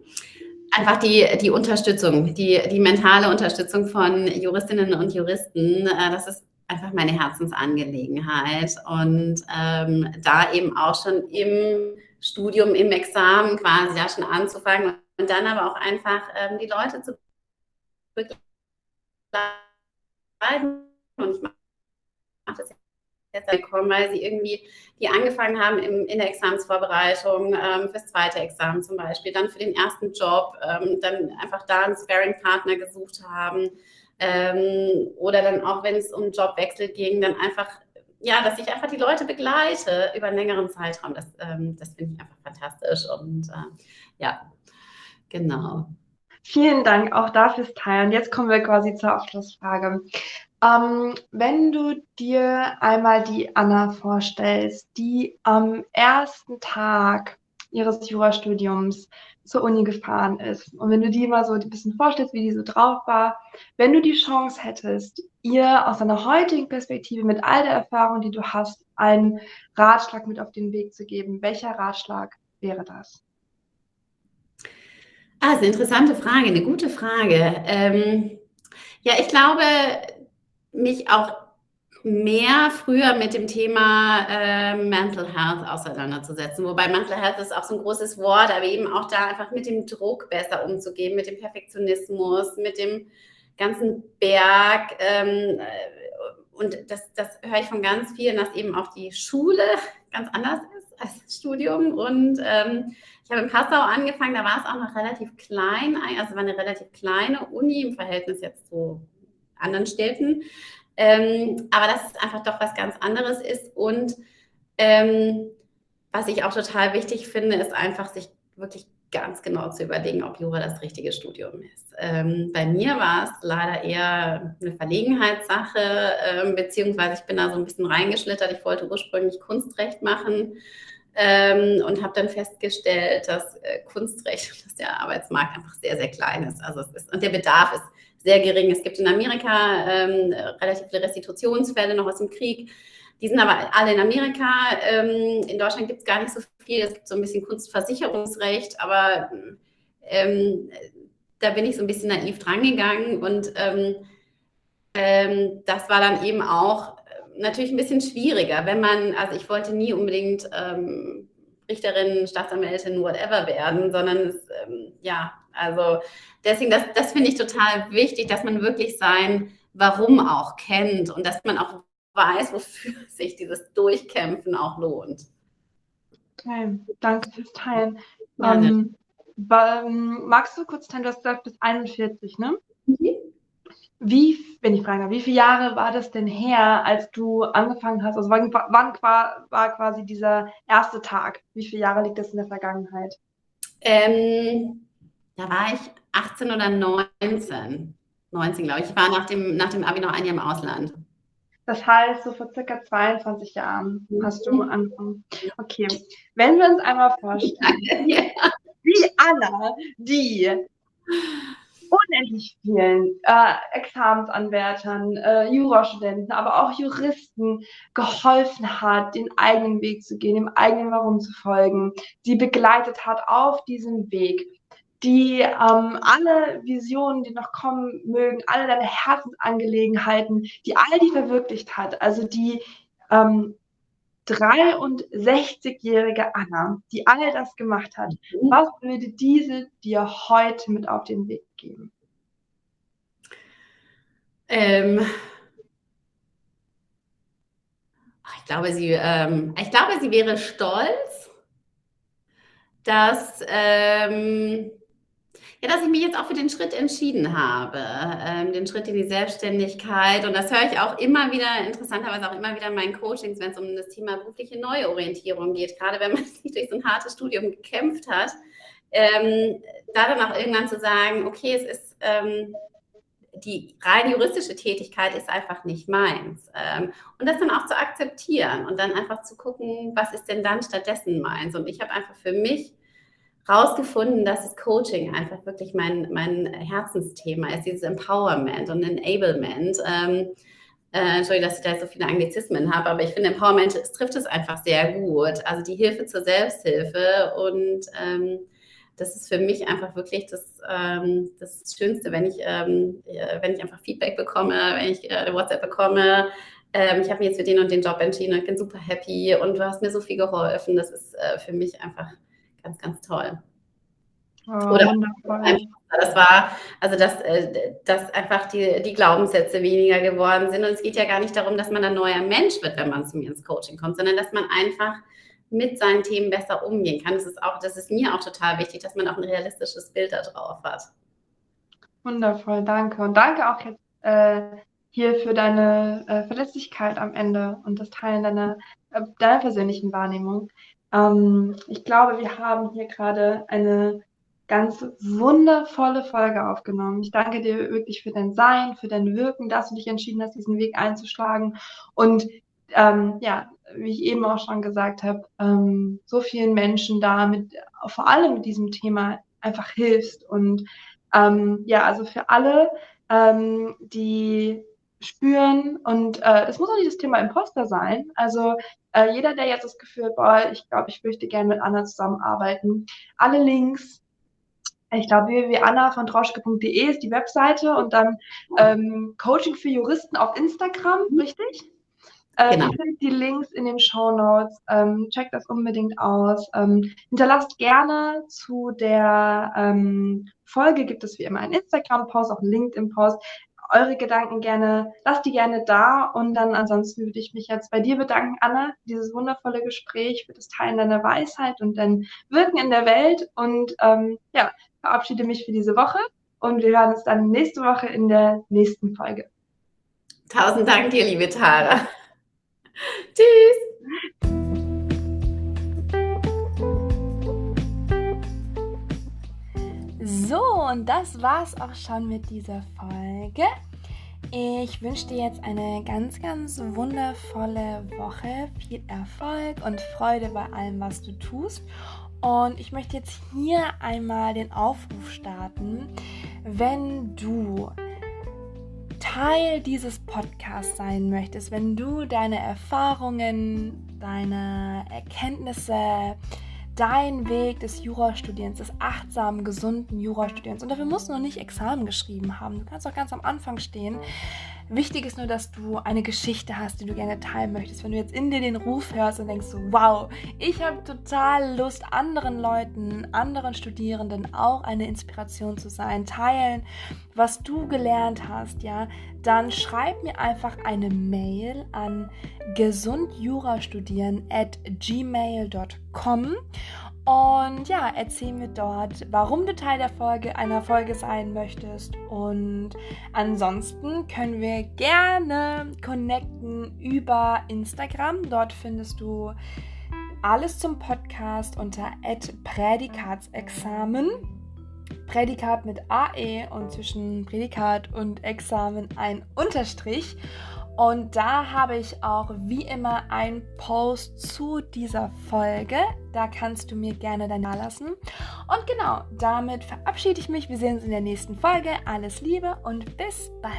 Einfach die, die Unterstützung, die, die mentale Unterstützung von Juristinnen und Juristen. Äh, das ist einfach meine Herzensangelegenheit. Und ähm, da eben auch schon im Studium, im Examen quasi ja schon anzufangen und dann aber auch einfach ähm, die Leute zu begleiten. Und ich mache das jetzt gekommen, weil sie irgendwie, die angefangen haben im, in der Examensvorbereitung, ähm, fürs zweite Examen zum Beispiel, dann für den ersten Job, ähm, dann einfach da einen Sparing-Partner gesucht haben, ähm, oder dann auch, wenn es um Jobwechsel ging, dann einfach, ja, dass ich einfach die Leute begleite über einen längeren Zeitraum. Das, ähm, das finde ich einfach fantastisch. Und äh, ja, genau. Vielen Dank auch dafür Teilen. Jetzt kommen wir quasi zur Abschlussfrage. Ähm, wenn du dir einmal die Anna vorstellst, die am ersten Tag ihres Jurastudiums zur Uni gefahren ist. Und wenn du dir mal so ein bisschen vorstellst, wie die so drauf war, wenn du die Chance hättest, ihr aus deiner heutigen Perspektive mit all der Erfahrung, die du hast, einen Ratschlag mit auf den Weg zu geben, welcher Ratschlag wäre das? Ah, das ist eine interessante Frage, eine gute Frage. Ähm, ja, ich glaube, mich auch mehr früher mit dem Thema äh, Mental Health auseinanderzusetzen. Wobei Mental Health ist auch so ein großes Wort, aber eben auch da einfach mit dem Druck besser umzugehen, mit dem Perfektionismus, mit dem ganzen Berg. Ähm, und das, das höre ich von ganz vielen, dass eben auch die Schule ganz anders ist als Studium und ähm, ich habe in Passau angefangen, da war es auch noch relativ klein, also war eine relativ kleine Uni im Verhältnis jetzt zu anderen Städten. Ähm, aber dass es einfach doch was ganz anderes ist und ähm, was ich auch total wichtig finde, ist einfach sich wirklich ganz genau zu überlegen, ob Jura das richtige Studium ist. Ähm, bei mir war es leider eher eine Verlegenheitssache, ähm, beziehungsweise ich bin da so ein bisschen reingeschlittert. Ich wollte ursprünglich Kunstrecht machen ähm, und habe dann festgestellt, dass äh, Kunstrecht, dass der Arbeitsmarkt einfach sehr, sehr klein ist. Also es ist und der Bedarf ist sehr gering. Es gibt in Amerika ähm, relativ viele Restitutionsfälle noch aus dem Krieg. Die sind aber alle in Amerika. Ähm, in Deutschland gibt es gar nicht so viel. Es gibt so ein bisschen Kunstversicherungsrecht, aber ähm, da bin ich so ein bisschen naiv drangegangen und ähm, ähm, das war dann eben auch äh, natürlich ein bisschen schwieriger, wenn man, also ich wollte nie unbedingt ähm, Richterin, Staatsanwältin, whatever werden, sondern es, ja, also deswegen, das, das finde ich total wichtig, dass man wirklich sein Warum auch kennt und dass man auch weiß, wofür sich dieses Durchkämpfen auch lohnt. Okay, danke fürs Teilen. Ähm, magst du kurz teilen, du hast gesagt bis 41, ne? Mhm. Wie, wenn ich frage, wie viele Jahre war das denn her, als du angefangen hast? Also wann, wann war quasi dieser erste Tag? Wie viele Jahre liegt das in der Vergangenheit? Ähm, da war ich 18 oder 19. 19, glaube ich. Ich war nach dem, nach dem Abi noch ein Jahr im Ausland. Das heißt, so vor circa 22 Jahren hast du angefangen. Okay, wenn wir uns einmal vorstellen, ja. wie Anna, die unendlich vielen äh, Examensanwärtern, äh, Jurastudenten, aber auch Juristen geholfen hat, den eigenen Weg zu gehen, dem eigenen Warum zu folgen, sie begleitet hat auf diesem Weg die ähm, alle Visionen, die noch kommen mögen, alle deine Herzensangelegenheiten, die all die verwirklicht hat. Also die ähm, 63-jährige Anna, die all das gemacht hat. Mhm. Was würde diese dir heute mit auf den Weg geben? Ähm, ich glaube, sie, ähm, ich glaube, sie wäre stolz, dass ähm, ja, dass ich mich jetzt auch für den Schritt entschieden habe, ähm, den Schritt in die Selbstständigkeit. Und das höre ich auch immer wieder, interessanterweise auch immer wieder in meinen Coachings, wenn es um das Thema berufliche Neuorientierung geht, gerade wenn man sich durch so ein hartes Studium gekämpft hat, ähm, da dann auch irgendwann zu sagen, okay, es ist ähm, die rein juristische Tätigkeit ist einfach nicht meins. Ähm, und das dann auch zu akzeptieren und dann einfach zu gucken, was ist denn dann stattdessen meins. Und ich habe einfach für mich rausgefunden, dass das Coaching einfach wirklich mein, mein Herzensthema ist, dieses Empowerment und Enablement. Ähm, äh, Entschuldigung, dass ich da so viele Anglizismen habe, aber ich finde, Empowerment es trifft es einfach sehr gut. Also die Hilfe zur Selbsthilfe und ähm, das ist für mich einfach wirklich das, ähm, das Schönste, wenn ich, ähm, wenn ich einfach Feedback bekomme, wenn ich äh, WhatsApp bekomme. Ähm, ich habe mich jetzt für den und den Job entschieden und ich bin super happy und du hast mir so viel geholfen. Das ist äh, für mich einfach ganz, ganz toll. Oh, Oder das war, also dass, äh, dass einfach die, die Glaubenssätze weniger geworden sind. Und es geht ja gar nicht darum, dass man ein neuer Mensch wird, wenn man zu mir ins Coaching kommt, sondern dass man einfach mit seinen Themen besser umgehen kann. Das ist auch, das ist mir auch total wichtig, dass man auch ein realistisches Bild da drauf hat. Wundervoll, danke. Und danke auch jetzt äh, hier für deine äh, Verletzlichkeit am Ende und das Teilen deiner, äh, deiner persönlichen Wahrnehmung. Ähm, ich glaube, wir haben hier gerade eine ganz wundervolle Folge aufgenommen. Ich danke dir wirklich für dein Sein, für dein Wirken, dass du dich entschieden hast, diesen Weg einzuschlagen. Und ähm, ja, wie ich eben auch schon gesagt habe, ähm, so vielen Menschen da mit, vor allem mit diesem Thema einfach hilfst. Und ähm, ja, also für alle, ähm, die spüren und äh, es muss auch nicht das Thema Imposter sein. Also äh, jeder, der jetzt das Gefühl, boah, ich glaube, ich möchte gerne mit Anna zusammenarbeiten, alle Links, ich glaube, www.anna von trauschke.de ist die Webseite und dann ähm, Coaching für Juristen auf Instagram, mhm. richtig? Äh, genau. Die Links in den Show Notes. Ähm, checkt das unbedingt aus. Ähm, hinterlasst gerne zu der ähm, Folge, gibt es wie immer einen Instagram-Post, auch einen LinkedIn-Post eure Gedanken gerne, lasst die gerne da. Und dann ansonsten würde ich mich jetzt bei dir bedanken, Anna, dieses wundervolle Gespräch, für das Teilen deiner Weisheit und dein Wirken in der Welt. Und ähm, ja, verabschiede mich für diese Woche und wir hören uns dann nächste Woche in der nächsten Folge. Tausend Dank dir, liebe Tara. Tschüss. So, und das war's auch schon mit dieser Folge. Ich wünsche dir jetzt eine ganz, ganz wundervolle Woche, viel Erfolg und Freude bei allem, was du tust. Und ich möchte jetzt hier einmal den Aufruf starten, wenn du Teil dieses Podcasts sein möchtest, wenn du deine Erfahrungen, deine Erkenntnisse, dein Weg des Jurastudierens, des achtsamen, gesunden Jurastudierens. Und dafür musst du noch nicht Examen geschrieben haben. Du kannst auch ganz am Anfang stehen. Wichtig ist nur, dass du eine Geschichte hast, die du gerne teilen möchtest. Wenn du jetzt in dir den Ruf hörst und denkst, wow, ich habe total Lust, anderen Leuten, anderen Studierenden auch eine Inspiration zu sein, teilen, was du gelernt hast, ja, dann schreib mir einfach eine Mail an gesundjurastudieren at gmail.com und ja, erzähl mir dort, warum du Teil der Folge einer Folge sein möchtest. Und ansonsten können wir gerne connecten über Instagram. Dort findest du alles zum Podcast unter Prädikatsexamen. Prädikat mit AE und zwischen Prädikat und Examen ein Unterstrich. Und da habe ich auch wie immer einen Post zu dieser Folge. Da kannst du mir gerne dein lassen. Und genau, damit verabschiede ich mich. Wir sehen uns in der nächsten Folge. Alles Liebe und bis bald.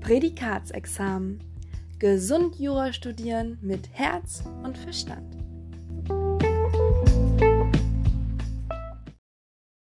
Prädikatsexamen. Gesund Jura studieren mit Herz und Verstand.